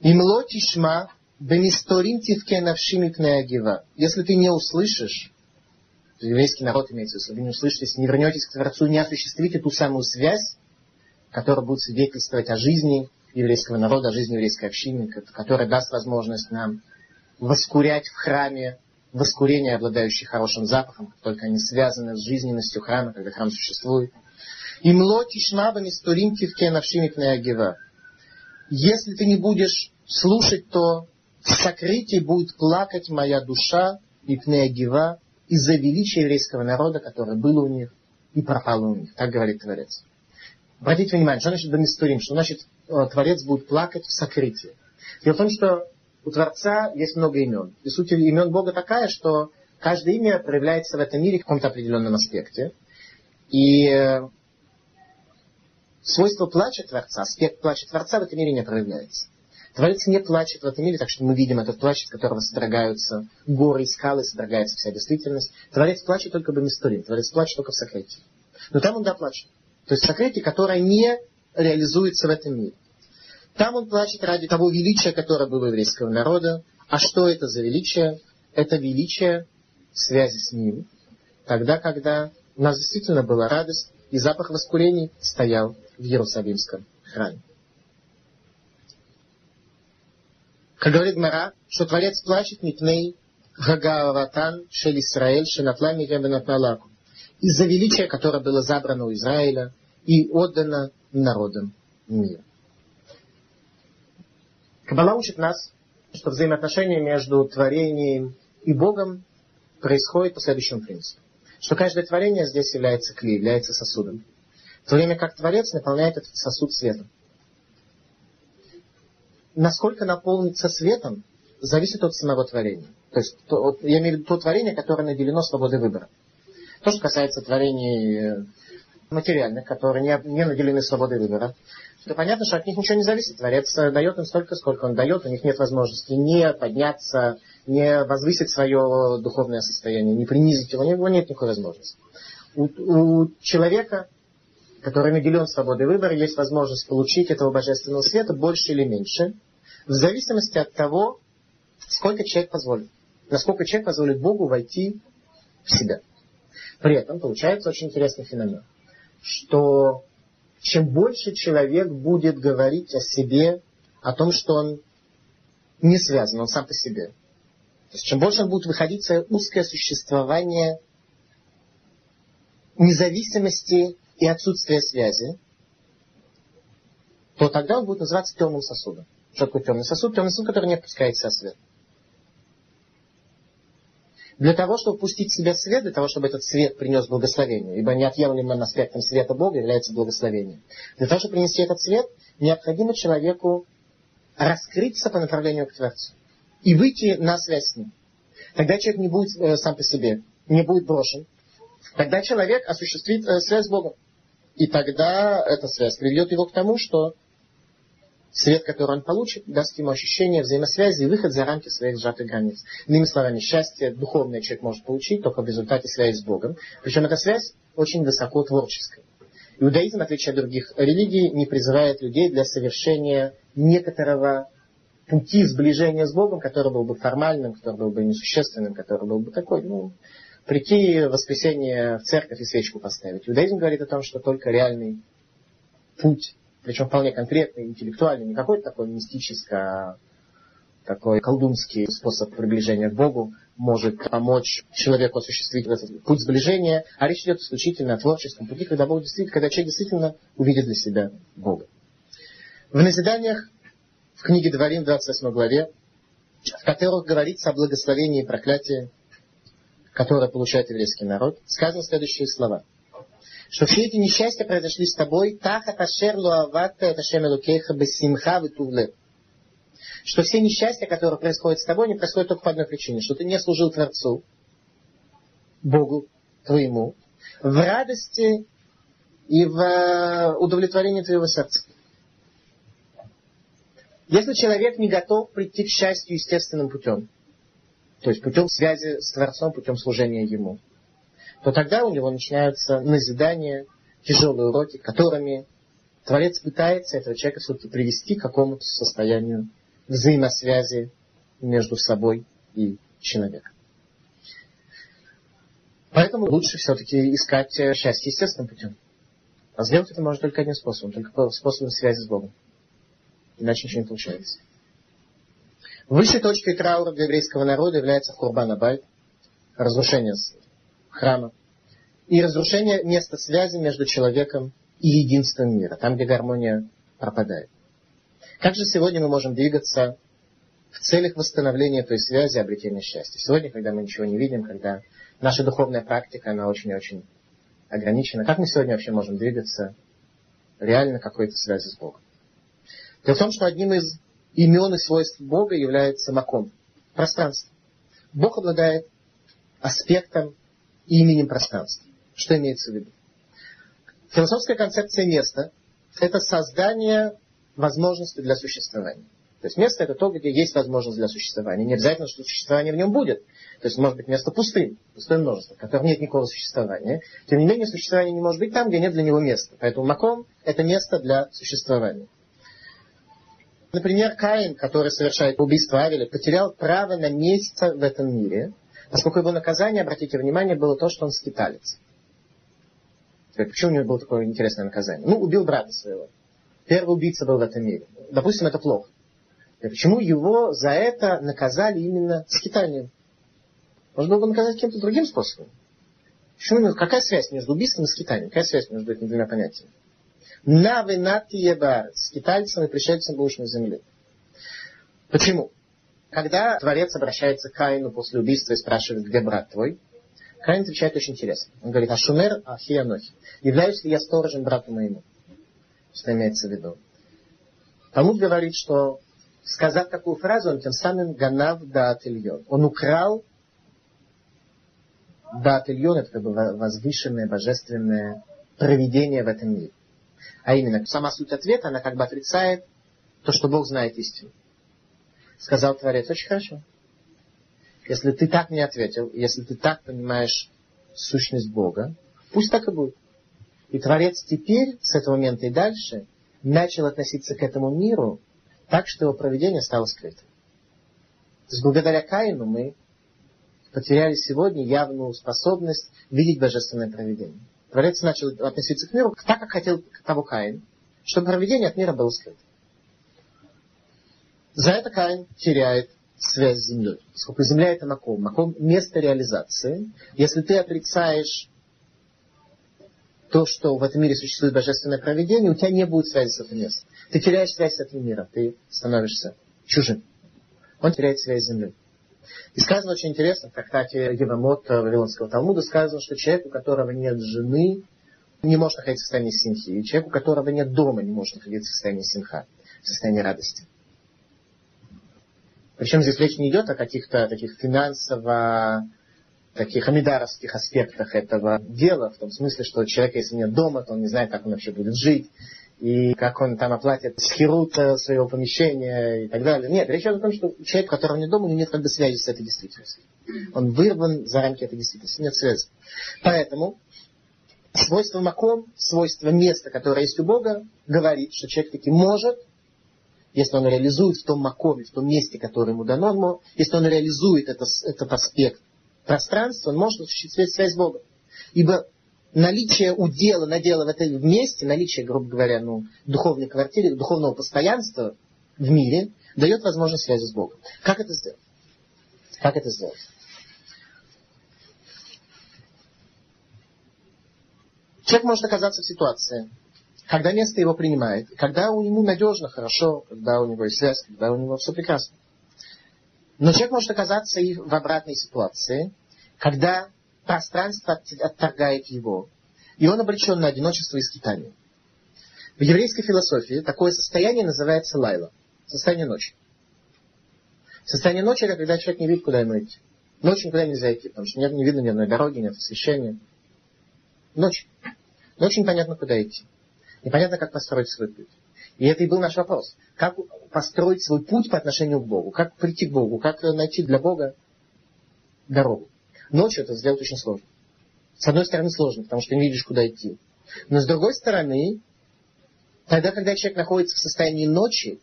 Имло тишма бемисторим тивке навшими пнеагива. Если ты не услышишь, еврейский народ имеется в виду, если вы не услышите, если не вернетесь к Творцу, не осуществите ту самую связь, которая будет свидетельствовать о жизни еврейского народа, о жизни еврейской общины, которая даст возможность нам воскурять в храме воскурение, обладающее хорошим запахом, как только они связаны с жизненностью храма, когда храм существует – Имло тишмабами стурим кивке навшимик агива. Если ты не будешь слушать, то в сокрытии будет плакать моя душа и агива из-за величия еврейского народа, который был у них и пропал у них. Так говорит Творец. Обратите внимание, что значит Бамистурим? Что значит э, Творец будет плакать в сокрытии? Дело в том, что у Творца есть много имен. И суть имен Бога такая, что каждое имя проявляется в этом мире в каком-то определенном аспекте. И э, Свойство плача Творца, аспект плача Творца в этом мире не проявляется. Творец не плачет в этом мире, так что мы видим этот плач, от которого содрогаются горы и скалы, содрогается вся действительность. Творец плачет только в Бамистурин, Творец плачет только в сокрытии. Но там он, да, плачет. То есть сокрытие, которое не реализуется в этом мире. Там он плачет ради того величия, которое было у еврейского народа. А что это за величие? Это величие связи с ним. Тогда, когда у нас действительно была радость, и запах воскурений стоял в Иерусалимском храме. Как говорит Мара, что Творец плачет митней Гагаватан Шель Исраэль Шенафла Миребенатналаку из-за величия, которое было забрано у Израиля и отдано народам мира. Кабала учит нас, что взаимоотношения между творением и Богом происходит по следующему принципу. Что каждое творение здесь является клей, является сосудом в то время как Творец наполняет этот сосуд светом. Насколько наполнится светом, зависит от самого творения. То есть, то, я имею в виду то творение, которое наделено свободой выбора. То, что касается творений э, материальных, которые не, не наделены свободой выбора, то понятно, что от них ничего не зависит. Творец э, дает им столько, сколько он дает, у них нет возможности не подняться, не возвысить свое духовное состояние, не принизить его, у него нет никакой возможности. У, у человека который наделен свободой выбора, есть возможность получить этого божественного света больше или меньше, в зависимости от того, сколько человек позволит. Насколько человек позволит Богу войти в себя. При этом получается очень интересный феномен, что чем больше человек будет говорить о себе, о том, что он не связан, он сам по себе. То есть, чем больше он будет выходить в свое узкое существование независимости и отсутствия связи, то тогда он будет называться темным сосудом. Что такое темный сосуд? Темный сосуд, который не впускает себя свет. Для того, чтобы пустить в себя свет, для того, чтобы этот свет принес благословение, ибо неотъемлемым аспектом света Бога является благословение. Для того, чтобы принести этот свет, необходимо человеку раскрыться по направлению к Творцу и выйти на связь с ним. Тогда человек не будет э, сам по себе, не будет брошен. Тогда человек осуществит э, связь с Богом. И тогда эта связь приведет его к тому, что свет, который он получит, даст ему ощущение взаимосвязи и выход за рамки своих сжатых границ. Иными словами, счастье духовное человек может получить только в результате связи с Богом. Причем эта связь очень высоко творческая. Иудаизм, в отличие от других религий, не призывает людей для совершения некоторого пути сближения с Богом, который был бы формальным, который был бы несущественным, который был бы такой, ну, прийти в воскресенье в церковь и свечку поставить. Иудаизм говорит о том, что только реальный путь, причем вполне конкретный, интеллектуальный, не какой-то такой мистический, а такой колдунский способ приближения к Богу может помочь человеку осуществить этот путь сближения, а речь идет исключительно о творческом пути, когда Бог действительно, когда человек действительно увидит для себя Бога. В назиданиях в книге Дворим, 28 главе, в которых говорится о благословении и проклятии, которое получает еврейский народ, сказано следующие слова. Что все эти несчастья произошли с тобой, тахат ашер луаватта это шем элукейха бессимха витувле. Что все несчастья, которые происходят с тобой, не происходят только по одной причине, что ты не служил Творцу, Богу твоему, в радости и в э, удовлетворении твоего сердца. Если человек не готов прийти к счастью естественным путем, то есть путем связи с Творцом, путем служения Ему, то тогда у него начинаются назидания, тяжелые уроки, которыми Творец пытается этого человека все-таки привести к какому-то состоянию взаимосвязи между собой и человеком. Поэтому лучше все-таки искать счастье естественным путем. А сделать это можно только одним способом, только способом связи с Богом. Иначе ничего не получается. Высшей точкой траура для еврейского народа является Хурбан Абайт, разрушение храма и разрушение места связи между человеком и единством мира, там, где гармония пропадает. Как же сегодня мы можем двигаться в целях восстановления той связи обретения счастья? Сегодня, когда мы ничего не видим, когда наша духовная практика, она очень-очень ограничена, как мы сегодня вообще можем двигаться реально какой-то связи с Богом? Дело в том, что одним из имен и свойств Бога является маком, пространство. Бог обладает аспектом именем пространства. Что имеется в виду? Философская концепция места – это создание возможности для существования. То есть место это то, где есть возможность для существования. Не обязательно, что существование в нем будет. То есть может быть место пустым, пустое множество, в котором нет никакого существования. Тем не менее, существование не может быть там, где нет для него места. Поэтому маком – это место для существования. Например, Каин, который совершает убийство Авеля, потерял право на место в этом мире, поскольку его наказание, обратите внимание, было то, что он скиталец. Почему у него было такое интересное наказание? Ну, убил брата своего. Первый убийца был в этом мире. Допустим, это плохо. Почему его за это наказали именно скитанием? Можно было бы наказать каким-то другим способом. Почему, какая связь между убийством и скитанием? Какая связь между этими двумя понятиями? На венати ебарец, скитальцам и пришельцам будешь на земле. Почему? Когда Творец обращается к Каину после убийства и спрашивает, где брат твой, Каин отвечает очень интересно. Он говорит, Ашумер Ахианохи. Являюсь ли я сторожем брату моему? Что имеется в виду? Талмуд говорит, что сказав такую фразу, он тем самым ганав да Он украл да это как бы возвышенное, божественное проведение в этом мире. А именно, сама суть ответа, она как бы отрицает то, что Бог знает истину. Сказал Творец, очень хорошо. Если ты так не ответил, если ты так понимаешь сущность Бога, пусть так и будет. И Творец теперь, с этого момента и дальше, начал относиться к этому миру так, что его проведение стало скрытым. То есть благодаря Каину мы потеряли сегодня явную способность видеть божественное проведение. Творец начал относиться к миру так, как хотел того Каин, чтобы проведение от мира было скрыто. За это Каин теряет связь с землей. Поскольку земля это маком, маком место реализации. Если ты отрицаешь то, что в этом мире существует божественное проведение, у тебя не будет связи с этим местом. Ты теряешь связь с этим миром, ты становишься чужим. Он теряет связь с землей. И сказано очень интересно, в трактате Евамот Вавилонского Талмуда сказано, что человек, у которого нет жены, не может находиться в состоянии симхи. И человек, у которого нет дома, не может находиться в состоянии симха, в состоянии радости. Причем здесь речь не идет о каких-то таких финансово таких амидаровских аспектах этого дела, в том смысле, что человек, если нет дома, то он не знает, как он вообще будет жить, и как он там оплатит схерут своего помещения и так далее. Нет, речь идет о том, что человек, у которого нет дома, у него нет как бы связи с этой действительностью. Он вырван за рамки этой действительности, нет связи. Поэтому свойство маком, свойство места, которое есть у Бога, говорит, что человек таки может если он реализует в том макоме, в том месте, которое ему дано, он, если он реализует это, этот аспект пространства, он может осуществить связь с Богом. Ибо наличие удела, надела в этом месте, наличие, грубо говоря, ну, духовной квартиры, духовного постоянства в мире, дает возможность связи с Богом. Как это сделать? Как это сделать? Человек может оказаться в ситуации, когда место его принимает, когда у него надежно, хорошо, когда у него есть связь, когда у него все прекрасно. Но человек может оказаться и в обратной ситуации, когда пространство отторгает его, и он обречен на одиночество и скитание. В еврейской философии такое состояние называется лайла, состояние ночи. Состояние ночи это когда человек не видит, куда ему идти. Ночью никуда нельзя идти, потому что не видно ни одной дороги, нет освещения. Ночь. Ночью непонятно, куда идти. Непонятно, как построить свой путь. И это и был наш вопрос. Как построить свой путь по отношению к Богу? Как прийти к Богу? Как найти для Бога дорогу? Ночью это сделать очень сложно. С одной стороны сложно, потому что не видишь, куда идти. Но с другой стороны, тогда, когда человек находится в состоянии ночи,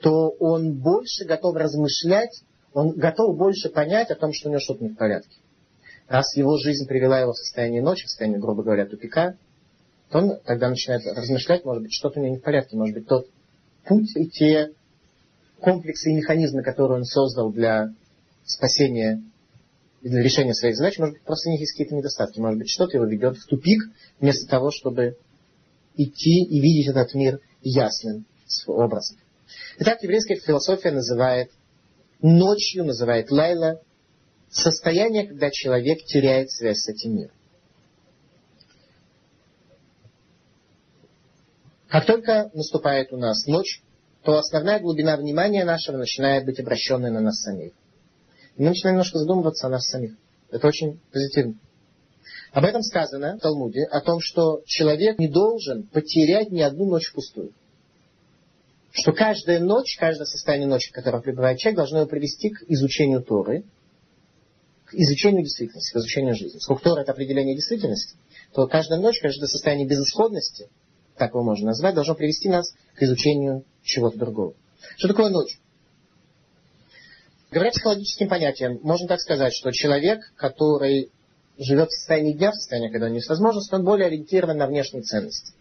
то он больше готов размышлять, он готов больше понять о том, что у него что-то не в порядке. Раз его жизнь привела его в состояние ночи, в состояние, грубо говоря, тупика, то он тогда начинает размышлять, может быть, что-то у него не в порядке, может быть, тот путь и те комплексы и механизмы, которые он создал для спасения для решения своих задач, может быть, просто у них есть какие-то недостатки, может быть, что-то его ведет в тупик, вместо того, чтобы идти и видеть этот мир ясным образом. Итак, еврейская философия называет ночью, называет лайла, состояние, когда человек теряет связь с этим миром. Как только наступает у нас ночь, то основная глубина внимания нашего начинает быть обращенной на нас самих. И мы начинаем немножко задумываться о нас самих. Это очень позитивно. Об этом сказано в Талмуде, о том, что человек не должен потерять ни одну ночь впустую. Что каждая ночь, каждое состояние ночи, в котором пребывает человек, должно его привести к изучению Торы, к изучению действительности, к изучению жизни. Сколько Тора это определение действительности, то каждая ночь, каждое состояние безысходности – так его можно назвать, должно привести нас к изучению чего-то другого. Что такое ночь? Говоря психологическим понятием, можно так сказать, что человек, который живет в состоянии дня, в состоянии, когда у него есть возможность, он более ориентирован на внешние ценности.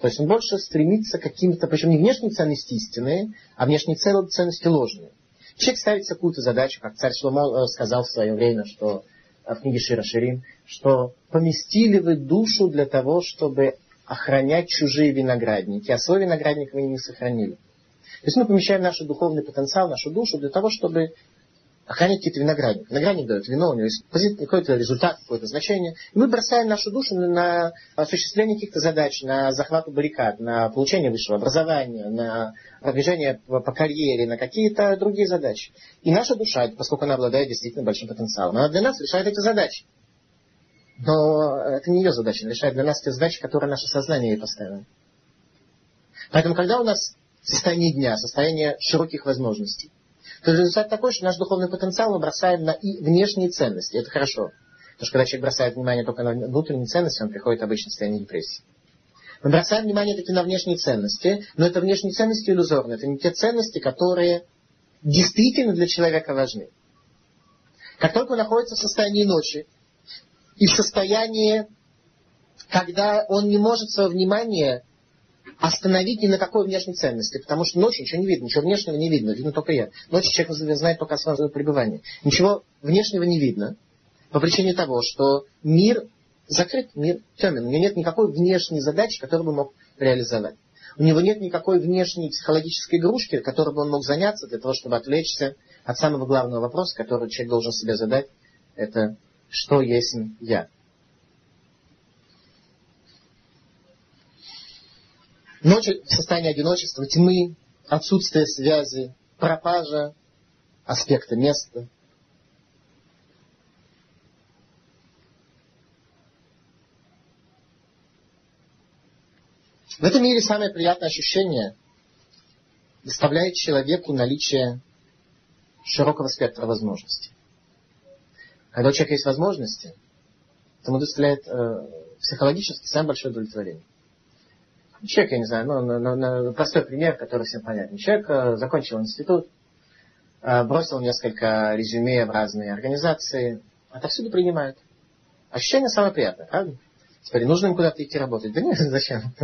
То есть он больше стремится к каким-то, причем не внешние ценности истинные, а внешние ценности ложные. Человек ставит какую-то задачу, как царь Шломо э, сказал в свое время, что э, в книге Шира Ширим, что поместили вы душу для того, чтобы охранять чужие виноградники, а свой виноградник вы не сохранили. То есть мы помещаем наш духовный потенциал, нашу душу для того, чтобы охранять какие-то виноградник. Виноградник дает вино, у него есть какой-то результат, какое-то значение. И мы бросаем нашу душу на осуществление каких-то задач, на захват баррикад, на получение высшего образования, на продвижение по карьере, на какие-то другие задачи. И наша душа, поскольку она обладает действительно большим потенциалом, она для нас решает эти задачи. Но это не ее задача, она решает для нас те задачи, которые наше сознание ей поставило. Поэтому, когда у нас состояние дня, состояние широких возможностей, то результат такой, что наш духовный потенциал мы бросаем на и внешние ценности. Это хорошо. Потому что когда человек бросает внимание только на внутренние ценности, он приходит обычно в состояние депрессии. Мы бросаем внимание таки на внешние ценности, но это внешние ценности иллюзорные. Это не те ценности, которые действительно для человека важны. Как только он находится в состоянии ночи и в состоянии, когда он не может свое внимание остановить ни на какой внешней ценности, потому что ночью ничего не видно, ничего внешнего не видно, видно только я. Ночью человек знает только о своем пребывании. Ничего внешнего не видно по причине того, что мир закрыт, мир темен. У него нет никакой внешней задачи, которую бы мог реализовать. У него нет никакой внешней психологической игрушки, которой бы он мог заняться для того, чтобы отвлечься от самого главного вопроса, который человек должен себе задать. Это что есть я? Ночь в состоянии одиночества, тьмы, отсутствие связи, пропажа аспекта места. В этом мире самое приятное ощущение доставляет человеку наличие широкого спектра возможностей. Когда у человека есть возможности, то ему доставляет э, психологически самое большое удовлетворение. Человек, я не знаю, ну, ну, ну, простой пример, который всем понятен. Человек э, закончил институт, э, бросил несколько резюме в разные организации, отовсюду принимают. Ощущение самое приятное, правда? Теперь нужно им куда-то идти работать. Да нет, [laughs] зачем?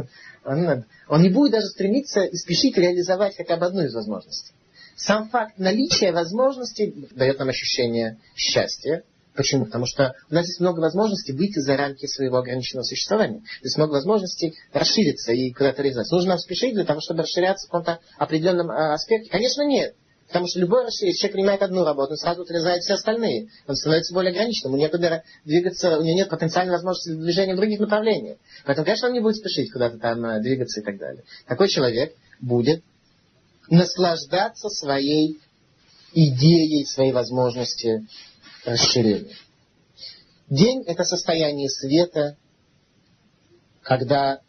Он, он не будет даже стремиться и спешить реализовать хотя бы одну из возможностей. Сам факт наличия возможностей дает нам ощущение счастья, Почему? Потому что у нас есть много возможностей выйти за рамки своего ограниченного существования. То есть много возможностей расшириться и куда-то реализоваться. Нужно нам спешить для того, чтобы расширяться в каком-то определенном а, аспекте? Конечно, нет. Потому что любой расширение, человек принимает одну работу, он сразу отрезает все остальные. Он становится более ограниченным. Ему некуда двигаться, у него нет потенциальной возможности движения в других направлениях. Поэтому, конечно, он не будет спешить куда-то там а, двигаться и так далее. Такой человек будет наслаждаться своей идеей, своей возможностью расширения. День – это состояние света, когда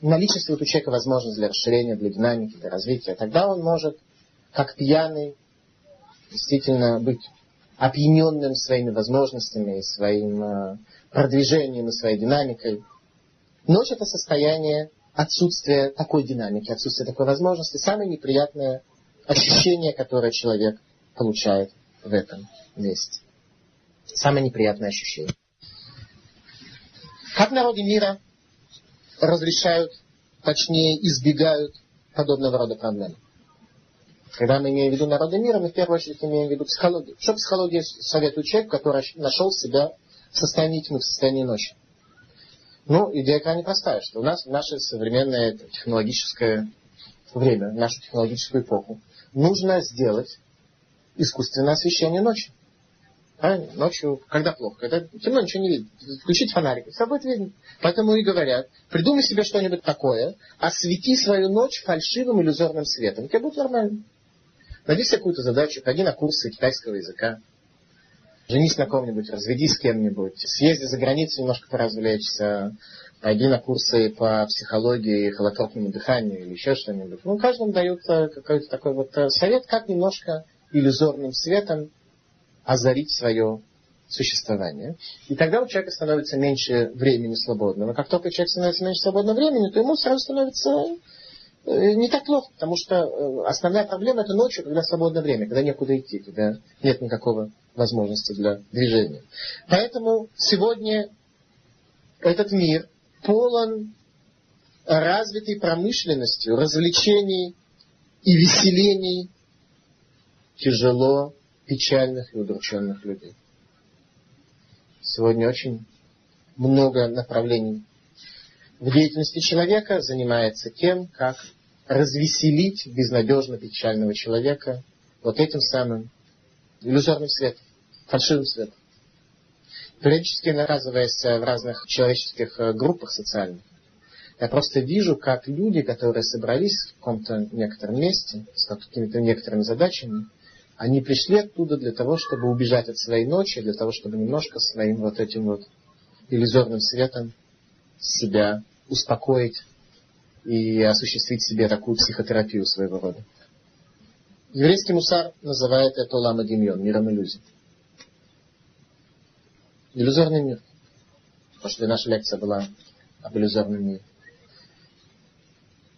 наличествует у человека возможность для расширения, для динамики, для развития. Тогда он может, как пьяный, действительно быть опьяненным своими возможностями, своим э, продвижением и своей динамикой. Ночь – это состояние отсутствия такой динамики, отсутствия такой возможности. Самое неприятное ощущение, которое человек получает в этом месте. Самое неприятное ощущение. Как народы мира разрешают, точнее избегают подобного рода проблем? Когда мы имеем в виду народы мира, мы в первую очередь имеем в виду психологию. Что психология советует человек, который нашел себя в состоянии тьмы, в состоянии ночи? Ну, идея крайне простая, что у нас в наше современное технологическое время, нашу технологическую эпоху, нужно сделать искусственное освещение ночи. Правильно? Ночью, когда плохо, когда темно, ничего не видно. Включить фонарик, все будет видно. Поэтому и говорят, придумай себе что-нибудь такое, освети свою ночь фальшивым иллюзорным светом. Тебе будет нормально. Найди себе какую-то задачу, пойди на курсы китайского языка, женись на ком-нибудь, разведись с кем-нибудь, съезди за границу немножко поразвлечься, пойди на курсы по психологии, холотропному дыханию или еще что-нибудь. Ну, каждому дают э, какой-то такой вот э, совет, как немножко иллюзорным светом озарить свое существование. И тогда у человека становится меньше времени свободного. Как только человек становится меньше свободного времени, то ему сразу становится э, не так плохо, потому что э, основная проблема это ночью, когда свободное время, когда некуда идти, когда нет никакого возможности для движения. Поэтому сегодня этот мир полон развитой промышленностью, развлечений и веселений. Тяжело печальных и удрученных людей. Сегодня очень много направлений в деятельности человека занимается тем, как развеселить безнадежно печального человека вот этим самым иллюзорным светом, фальшивым светом. Периодически наказываясь в разных человеческих э, группах социальных, я просто вижу, как люди, которые собрались в каком-то некотором месте с какими-то некоторыми задачами, они пришли оттуда для того, чтобы убежать от своей ночи, для того, чтобы немножко своим вот этим вот иллюзорным светом себя успокоить и осуществить себе такую психотерапию своего рода. Еврейский мусар называет это лама демьон, миром иллюзий. Иллюзорный мир. Потому что наша лекция была об иллюзорном мире.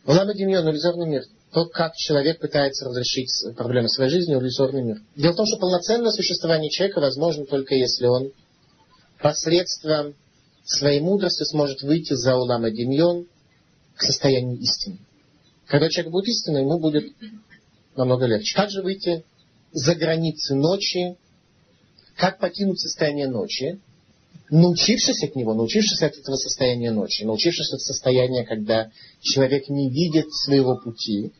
Улама Демьон, иллюзорный мир. То, как человек пытается разрешить проблемы своей жизни, иллюзорный мир. Дело в том, что полноценное существование человека возможно только если он посредством своей мудрости сможет выйти за Улама Демьон к состоянию истины. Когда человек будет истинным, ему будет намного легче. Как же выйти за границы ночи? Как покинуть состояние ночи? научившись от него, научившись от этого состояния ночи, научившись от состояния, когда человек не видит своего пути,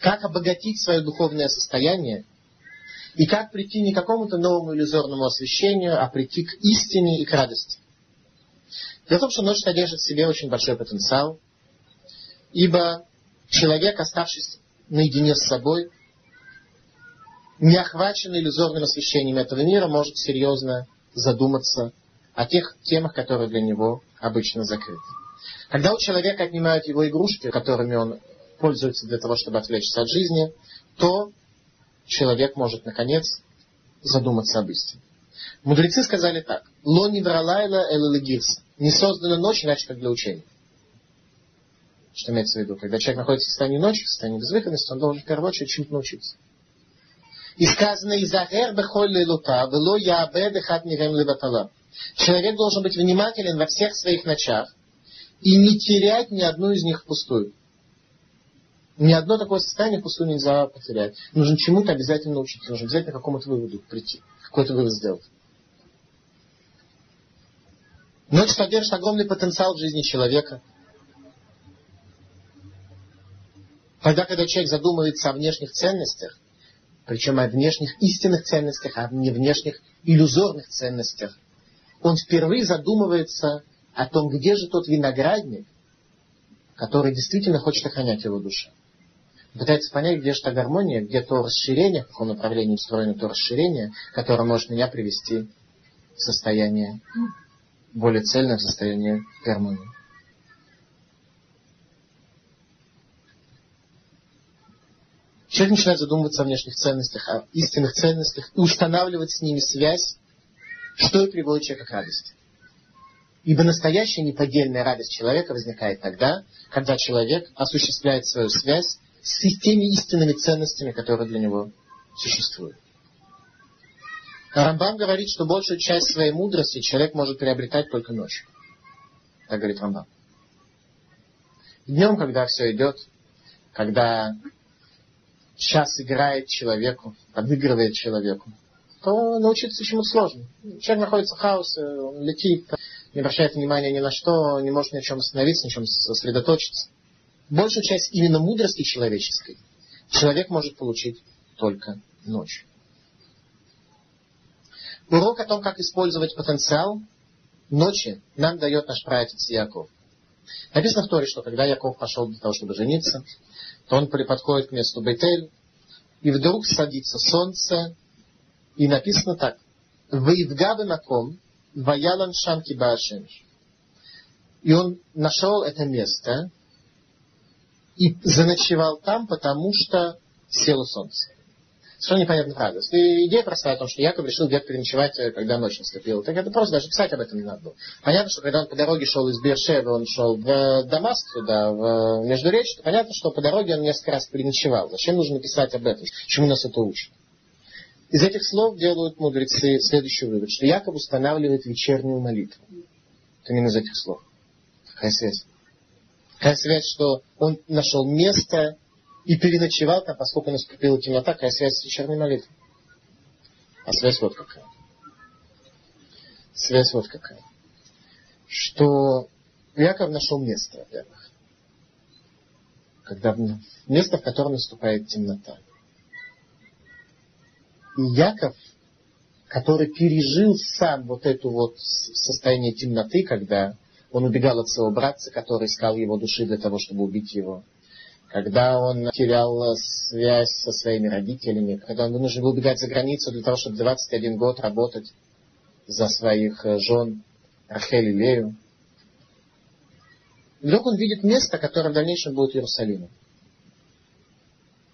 как обогатить свое духовное состояние и как прийти не к какому-то новому иллюзорному освещению, а прийти к истине и к радости. Дело в том, что ночь содержит в себе очень большой потенциал, ибо человек, оставшись наедине с собой, не охваченный иллюзорным освещением этого мира, может серьезно задуматься о тех темах, которые для него обычно закрыты. Когда у человека отнимают его игрушки, которыми он пользуется для того, чтобы отвлечься от жизни, то человек может, наконец, задуматься об истине. Мудрецы сказали так. Ло не вралайла элелегирс. Не создана ночь, иначе как для учения. Что имеется в виду? Когда человек находится в состоянии ночи, в состоянии безвыходности, он должен в первую очередь чему-то научиться. И сказано, «Изахер бехоль лилута, вело яабе дехат мирем леватала». Человек должен быть внимателен во всех своих ночах и не терять ни одну из них впустую. Ни одно такое состояние впустую нельзя потерять. Нужно чему-то обязательно научиться, нужно обязательно к какому-то выводу прийти, какой-то вывод сделать. Ночь содержит огромный потенциал в жизни человека. Тогда, когда человек задумывается о внешних ценностях, причем о внешних истинных ценностях, а не внешних иллюзорных ценностях, он впервые задумывается о том, где же тот виноградник, который действительно хочет охранять его душу. Пытается понять, где же та гармония, где то расширение, в каком направлении устроено то расширение, которое может меня привести в состояние более цельное, в состояние гармонии. Человек начинает задумываться о внешних ценностях, о истинных ценностях и устанавливать с ними связь что и приводит человека к радости. Ибо настоящая неподдельная радость человека возникает тогда, когда человек осуществляет свою связь с теми истинными ценностями, которые для него существуют. Рамбам говорит, что большую часть своей мудрости человек может приобретать только ночью. Так говорит Рамбам. Днем, когда все идет, когда час играет человеку, подыгрывает человеку, то научиться чему-то сложно. Человек находится в хаосе, он летит, не обращает внимания ни на что, не может ни о чем остановиться, ни на чем сосредоточиться. Большую часть именно мудрости человеческой человек может получить только ночью. Урок о том, как использовать потенциал ночи, нам дает наш праотец Яков. Написано в Торе, что когда Яков пошел для того, чтобы жениться, то он подходит к месту Бейтель, и вдруг садится солнце, и написано так. Ваидгавы маком, ваялан шамки баашемш. И он нашел это место и заночевал там, потому что село солнце. Совершенно непонятная фраза. идея простая о том, что Яков решил где-то переночевать, э, когда ночь наступила. Так это просто даже писать об этом не надо было. Понятно, что когда он по дороге шел из Бершева, он шел в Дамаск, туда, в Междуречье, понятно, что по дороге он несколько раз переночевал. Зачем нужно писать об этом? Чему нас это учит? Из этих слов делают мудрецы следующий вывод, что Яков устанавливает вечернюю молитву. Это именно из этих слов. Какая связь? Какая связь, что он нашел место и переночевал там, поскольку наступила темнота, какая связь с вечерней молитвой? А связь вот какая. Связь вот какая. Что Яков нашел место, во-первых. Когда место, в котором наступает темнота. И Яков, который пережил сам вот это вот состояние темноты, когда он убегал от своего братца, который искал его души для того, чтобы убить его, когда он терял связь со своими родителями, когда он вынужден был убегать за границу для того, чтобы 21 год работать за своих э, жен Рахель и Лею. Вдруг он видит место, которое в дальнейшем будет Иерусалимом.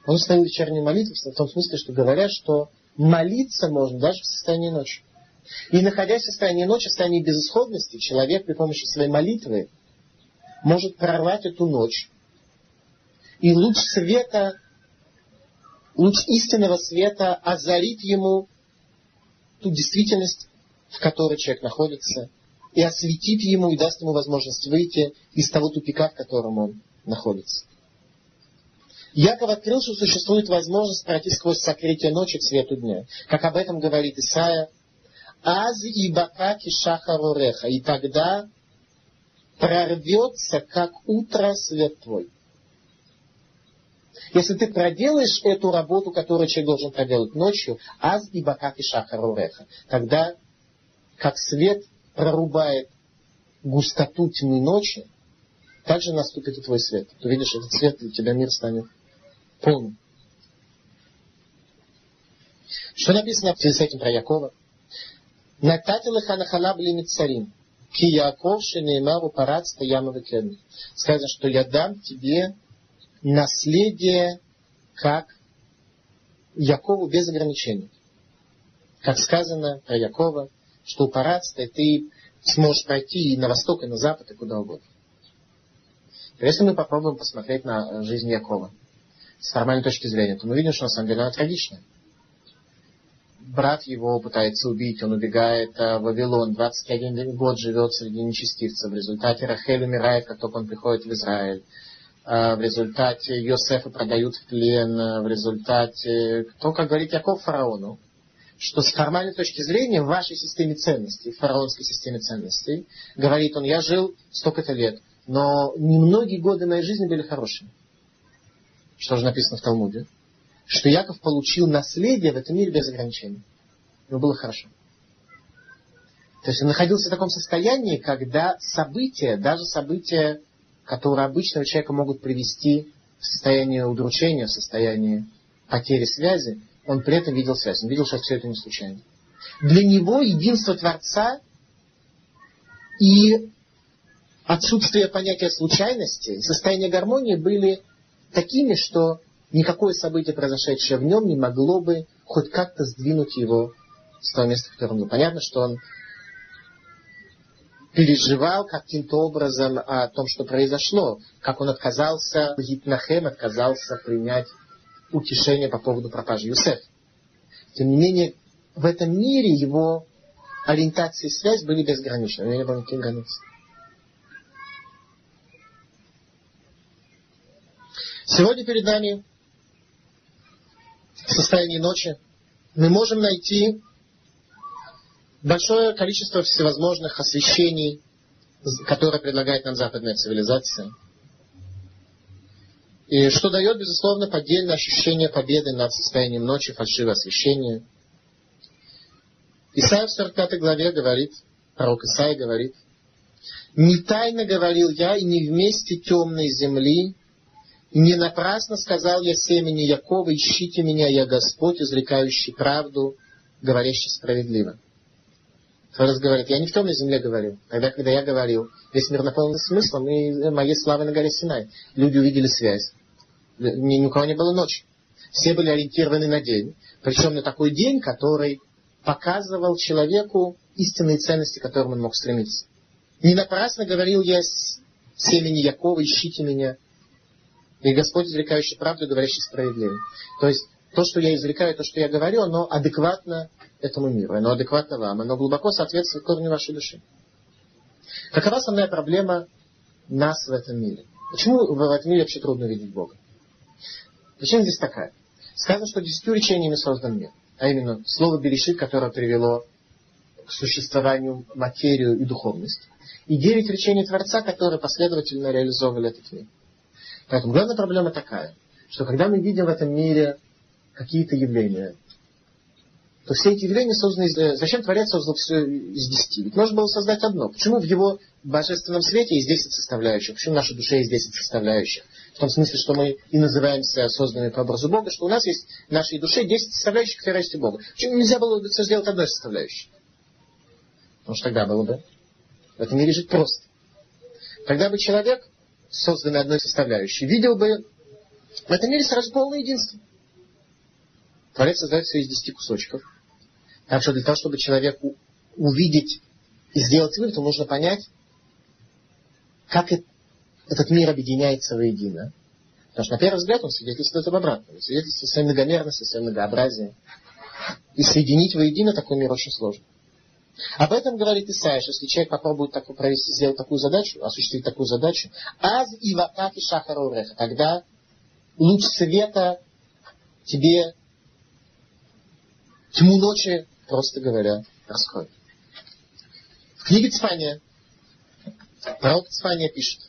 Он установил вечернюю молитву в том смысле, что говорят, что молиться можно даже в состоянии ночи. И находясь в состоянии ночи, в состоянии безысходности, человек при помощи своей молитвы может прорвать эту ночь. И луч света, луч истинного света озарит ему ту действительность, в которой человек находится, и осветит ему и даст ему возможность выйти из того тупика, в котором он находится. Яков открыл, что существует возможность пройти сквозь сокрытие ночи к свету дня. Как об этом говорит Исаия. Аз и бакаки шахаруреха. И тогда прорвется, как утро, свет твой. Если ты проделаешь эту работу, которую человек должен проделать ночью, аз и бакаки шахаруреха, тогда, как свет прорубает густоту тьмы ночи, также наступит и твой свет. Ты видишь, этот свет для тебя мир станет полным. Что написано с этим про Якова? Натати лаханахала бли царим. Ки Яков шенеймару парад стояма Сказано, что я дам тебе наследие как Якову без ограничений. Как сказано про Якова, что у Парадста ты сможешь пройти и на восток, и на запад, и куда угодно. Если мы попробуем посмотреть на жизнь Якова с формальной точки зрения, то мы видим, что на самом деле она трагичная. Брат его пытается убить, он убегает в Вавилон, 21 год живет среди нечестивцев. В результате Рахель умирает, как только он приходит в Израиль. В результате Йосефа продают в плен. В результате, кто, как говорит Яков фараону, что с формальной точки зрения в вашей системе ценностей, в фараонской системе ценностей, говорит он, я жил столько-то лет, но немногие годы моей жизни были хорошими. Что же написано в Талмуде? Что Яков получил наследие в этом мире без ограничений. Ему было хорошо. То есть он находился в таком состоянии, когда события, даже события, которые обычного человека могут привести в состояние удручения, в состояние потери связи, он при этом видел связь. Он видел, что все это не случайно. Для него единство Творца и отсутствие понятия случайности, состояние гармонии были такими, что никакое событие, произошедшее в нем, не могло бы хоть как-то сдвинуть его с того места, в котором был. Понятно, что он переживал каким-то образом о том, что произошло, как он отказался, Гитнахем отказался принять утешение по поводу пропажи Юсеф. Тем не менее, в этом мире его ориентация и связь были безграничны, у него не было никаких границ. Сегодня перед нами в состоянии ночи мы можем найти большое количество всевозможных освещений, которые предлагает нам западная цивилизация. И что дает, безусловно, поддельное ощущение победы над состоянием ночи, фальшивое освещение. Исайя в 45 главе говорит, пророк Исаия говорит, «Не тайно говорил я, и не вместе темной земли, не напрасно сказал я семени Якова, ищите меня, я Господь, изрекающий правду, говорящий справедливо. Творец говорит, я не в темной земле говорил. Тогда, когда я говорил, весь мир наполнен смыслом, и моей славы на горе Синай. Люди увидели связь. Ни, ни у кого не было ночи. Все были ориентированы на день. Причем на такой день, который показывал человеку истинные ценности, к которым он мог стремиться. Не напрасно говорил я семени Якова, ищите меня, и Господь, извлекающий правду, говорящий справедливо. То есть, то, что я извлекаю, то, что я говорю, оно адекватно этому миру, оно адекватно вам, оно глубоко соответствует корню вашей души. Какова основная проблема нас в этом мире? Почему в этом мире вообще трудно видеть Бога? Причина здесь такая. Сказано, что десятью речениями создан мир. А именно, слово Берешит, которое привело к существованию материю и духовность. И девять речений Творца, которые последовательно реализовывали этот мир. Поэтому главная проблема такая, что когда мы видим в этом мире какие-то явления, то все эти явления созданы из... Э, зачем Творец создал все из десяти? Ведь можно было создать одно. Почему в его божественном свете есть десять составляющих? Почему в нашей душе есть десять составляющих? В том смысле, что мы и называемся созданными по образу Бога, что у нас есть в нашей душе десять составляющих, у Бога. Почему нельзя было бы сделать одной составляющей? Потому что тогда было бы в этом мире жить просто. Тогда бы человек созданный одной составляющей, видел бы в этом мире сразу полное единство. Творец создает все из десяти кусочков. Так что для того, чтобы человек увидеть и сделать вывод, то нужно понять, как этот мир объединяется воедино. Потому что на первый взгляд он свидетельствует об обратном. Свидетельствует о своей многомерности, о своем многообразии. И соединить воедино такой мир очень сложно. Об этом говорит Исаия, что если человек попробует такую, провести, сделать такую задачу, осуществить такую задачу, аз и ватаки шахаруреха, тогда луч света тебе тьму ночи, просто говоря, раскроет. В книге Цфания пророк Цфания пишет.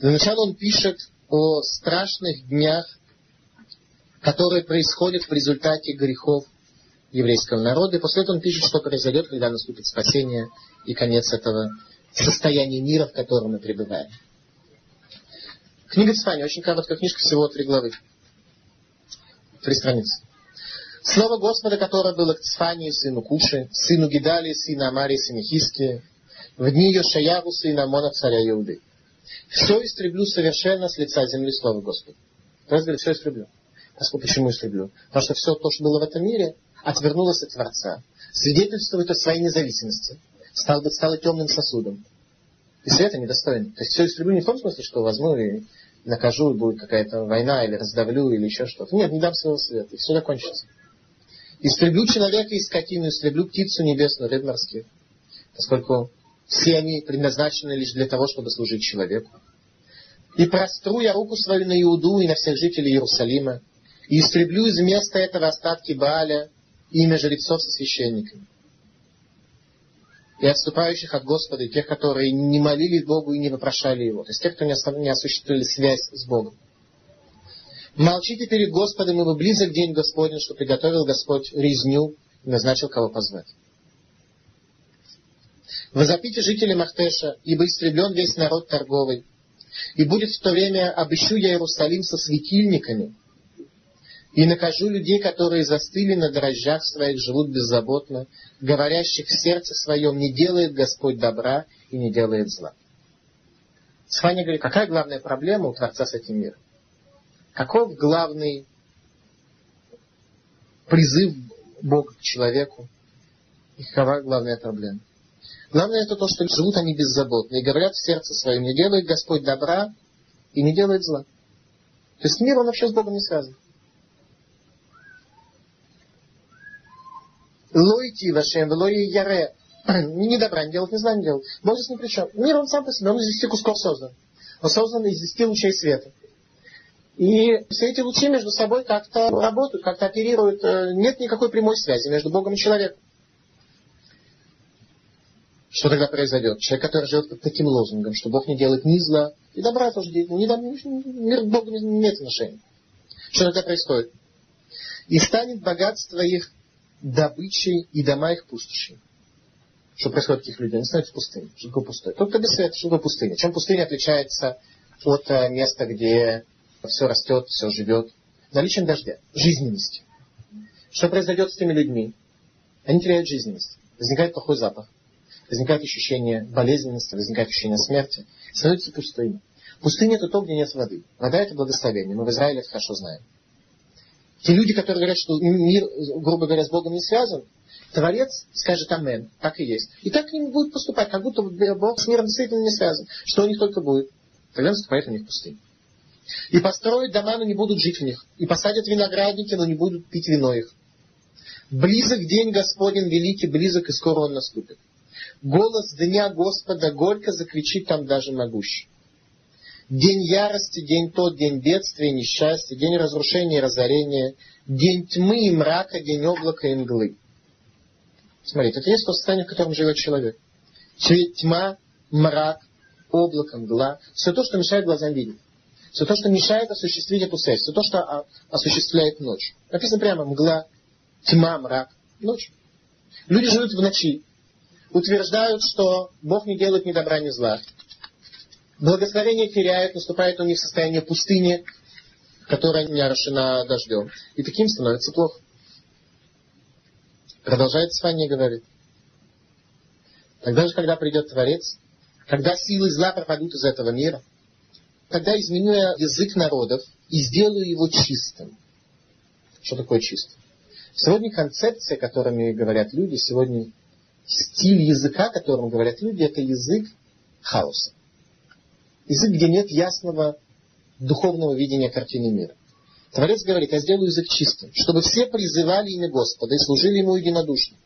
Для начала он пишет о страшных днях, которые происходят в результате грехов еврейского народа. И после этого он пишет, что произойдет, когда наступит спасение и конец этого состояния мира, в котором мы пребываем. Книга Цфани, очень короткая книжка, всего три главы. Три страницы. Слово Господа, которое было к Цфании, сыну Куши, сыну Гидали, сыну Амарии, сыну Хиски, в дни Йошаяву, сына Амона, царя Иуды. Все истреблю совершенно с лица земли, слово. То есть, говорит, все истреблю. Поскольку почему истреблю? Потому что все то, что было в этом мире, отвернулась от Творца, свидетельствует о своей независимости, стал быть, стало темным сосудом. И света недостоин. То есть все истреблю не в том смысле, что возьму и накажу, и будет какая-то война, или раздавлю, или еще что-то. Нет, не дам своего света, и все закончится. Истреблю человека и скотину, истреблю птицу небесную, рыб морских. Поскольку все они предназначены лишь для того, чтобы служить человеку. И простру я руку свою на Иуду и на всех жителей Иерусалима, и истреблю из места этого остатки Бааля, имя жрецов со священниками. И отступающих от Господа, и тех, которые не молились Богу и не вопрошали Его. То есть тех, кто не осуществили связь с Богом. Молчите перед Господом, ибо близок день Господень, что приготовил Господь резню и назначил, кого позвать. Возопите жители Махтеша, ибо истреблен весь народ торговый. И будет в то время, обыщу я Иерусалим со светильниками, и накажу людей, которые застыли на дрожжах своих, живут беззаботно, говорящих в сердце своем, не делает Господь добра и не делает зла. Сфаня говорит, какая главная проблема у Творца с этим миром? Каков главный призыв Бога к человеку? И какова главная проблема? Главное это то, что живут они беззаботно и говорят в сердце своем, не делает Господь добра и не делает зла. То есть мир, он вообще с Богом не связан. Лойти вашем, лой яре. Ни добра не делать, ни зла не делать. Бог здесь ни при чем. Мир, он сам по себе, он из десяти кусков создан. Он создан из десяти лучей света. И все эти лучи между собой как-то работают, как-то оперируют. Э, нет никакой прямой связи между Богом и человеком. Что тогда произойдет? Человек, который живет под таким лозунгом, что Бог не делает ни зла, и добра тоже. Не, мир к Богу не имеет отношения. Что тогда происходит? И станет богатство их добычей и дома их пустошей. Что происходит таких людей? Они становятся пустыми. Что такое пустой? Тот, без света, что такое пустыня? Чем пустыня отличается от э, места, где все растет, все живет? Наличием дождя, жизненности. Что произойдет с теми людьми? Они теряют жизненность. Возникает плохой запах. Возникает ощущение болезненности, возникает ощущение смерти. Становится пустыня. Пустыня это то, где нет воды. Вода это благословение. Мы в Израиле это хорошо знаем. Те люди, которые говорят, что мир, грубо говоря, с Богом не связан, Творец скажет Амен. Так и есть. И так к ним будет поступать, как будто Бог с миром действительно не связан. Что у них только будет? Тогда наступает у них пустыня. И построят дома, но не будут жить в них. И посадят виноградники, но не будут пить вино их. Близок день Господень великий, близок, и скоро он наступит. Голос дня Господа горько закричит там даже могущий. День ярости, день тот, день бедствия, несчастья, день разрушения и разорения, день тьмы и мрака, день облака и мглы. Смотрите, это есть то состояние, в котором живет человек. Тьма, мрак, облако, мгла. Все то, что мешает глазам видеть. Все то, что мешает осуществить эту связь. Все то, что осуществляет ночь. Написано прямо мгла, тьма, мрак, ночь. Люди живут в ночи. Утверждают, что Бог не делает ни добра, ни зла благословение теряют, наступает у них состояние пустыни, которая не орошена дождем. И таким становится плохо. Продолжает Свания говорит. Тогда же, когда придет Творец, когда силы зла пропадут из этого мира, тогда изменю я язык народов и сделаю его чистым. Что такое чистым? Сегодня концепция, которыми говорят люди, сегодня стиль языка, которым говорят люди, это язык хаоса. Язык, где нет ясного духовного видения картины мира. Творец говорит, я сделаю язык чистым, чтобы все призывали имя Господа и служили ему единодушно.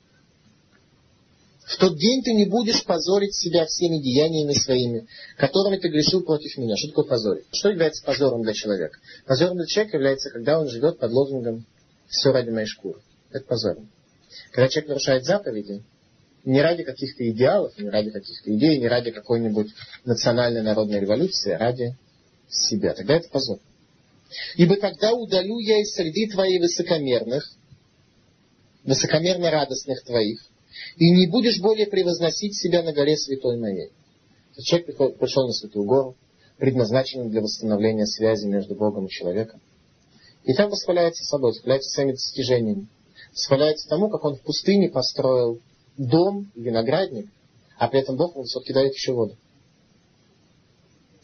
В тот день ты не будешь позорить себя всеми деяниями своими, которыми ты грешил против меня. Что такое позорить? Что является позором для человека? Позором для человека является, когда он живет под лозунгом «все ради моей шкуры». Это позор. Когда человек нарушает заповеди, не ради каких-то идеалов, не ради каких-то идей, не ради какой-нибудь национальной народной революции, а ради себя. Тогда это позор. Ибо тогда удалю я из среды твоей высокомерных, высокомерно радостных твоих, и не будешь более превозносить себя на горе святой моей. Человек пришел на святую гору, предназначенную для восстановления связи между Богом и человеком. И там восхваляется собой, восхваляется своими достижениями. Восхваляется тому, как он в пустыне построил дом, виноградник, а при этом Бог все-таки дает еще воду.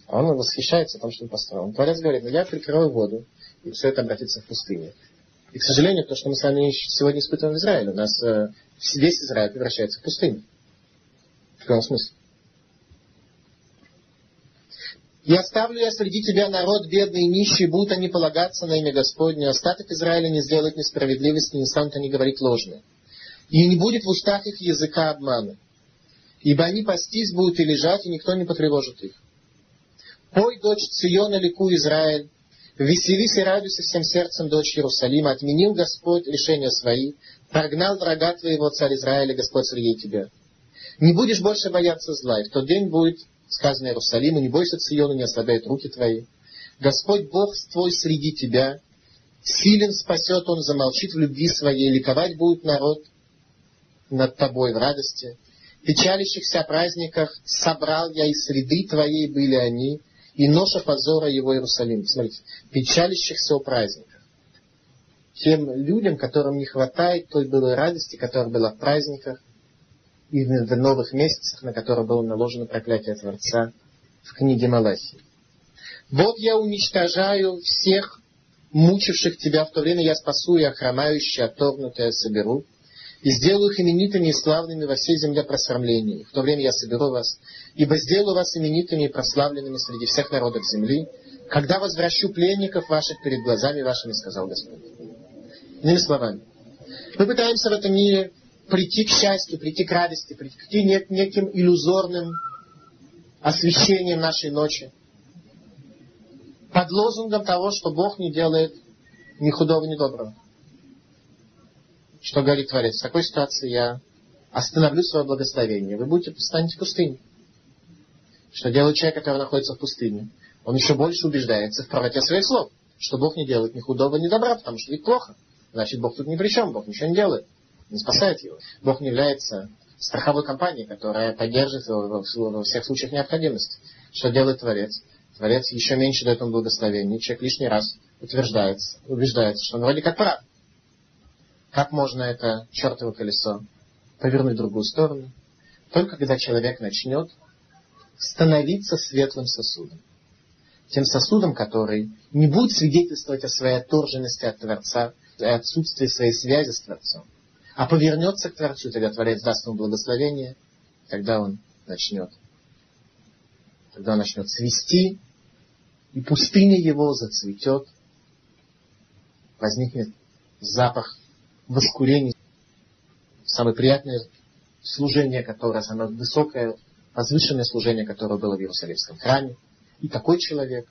А он восхищается тем, что он построил. Творец говорит, ну я прикрою воду, и все это обратится в пустыню. И, к сожалению, то, что мы с вами сегодня испытываем в Израиле, у нас э, весь Израиль превращается в пустыню. В каком смысле? И оставлю я среди тебя народ бедный и нищий, будут они полагаться на имя Господне. Остаток Израиля не сделает несправедливости, не станут они говорить ложное. И не будет в устах их языка обмана. Ибо они пастись будут и лежать, и никто не потревожит их. Пой, дочь Циона, лику Израиль, веселись и радуйся всем сердцем, дочь Иерусалима. Отменил Господь решения свои, прогнал врага твоего, царь Израиля, Господь среди тебя. Не будешь больше бояться зла, и в тот день будет сказано Иерусалиму, не бойся Циона, не ослабляет руки твои. Господь Бог твой среди тебя, силен спасет Он, замолчит в любви своей, ликовать будет народ над тобой в радости. Печалящихся о праздниках собрал я из среды твоей были они, и ноша позора его Иерусалим. Смотрите, печалящихся о праздниках. Тем людям, которым не хватает той былой радости, которая была в праздниках и в новых месяцах, на которые было наложено проклятие Творца в книге Малахии. Вот я уничтожаю всех мучивших тебя, в то время я спасу и охромающие, отторгнутое соберу и сделаю их именитыми и славными во всей земле просрамлений. В то время я соберу вас, ибо сделаю вас именитыми и прославленными среди всех народов земли, когда возвращу пленников ваших перед глазами вашими, сказал Господь. Иными словами, мы пытаемся в этом мире прийти к счастью, прийти к радости, прийти к неким иллюзорным освещением нашей ночи. Под лозунгом того, что Бог не делает ни худого, ни доброго. Что говорит Творец? В такой ситуации я остановлю свое благословение. Вы будете станете пустыней. Что делает человек, который находится в пустыне? Он еще больше убеждается в правоте своих слов. Что Бог не делает ни худого, ни добра, потому что ведь плохо. Значит, Бог тут ни при чем, Бог ничего не делает. Не спасает его. Бог не является страховой компанией, которая поддержит его во всех случаях необходимости. Что делает Творец? Творец еще меньше дает ему благословение. Человек лишний раз утверждается, убеждается, что он вроде как прав. Как можно это чертово колесо повернуть в другую сторону? Только когда человек начнет становиться светлым сосудом. Тем сосудом, который не будет свидетельствовать о своей отторженности от Творца и отсутствии своей связи с Творцом, а повернется к Творцу, тогда Творец даст ему благословение, тогда он начнет. Тогда он начнет цвести, и пустыня его зацветет, возникнет запах воскурение, самое приятное служение, которое, самое высокое, возвышенное служение, которое было в Иерусалимском храме. И такой человек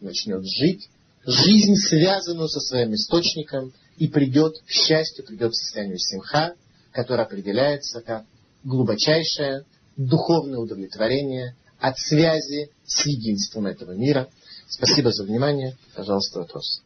начнет жить, жизнь, связанную со своим источником, и придет к счастью, придет к состоянию симха, которое определяется как глубочайшее духовное удовлетворение от связи с единством этого мира. Спасибо за внимание. Пожалуйста, вопрос.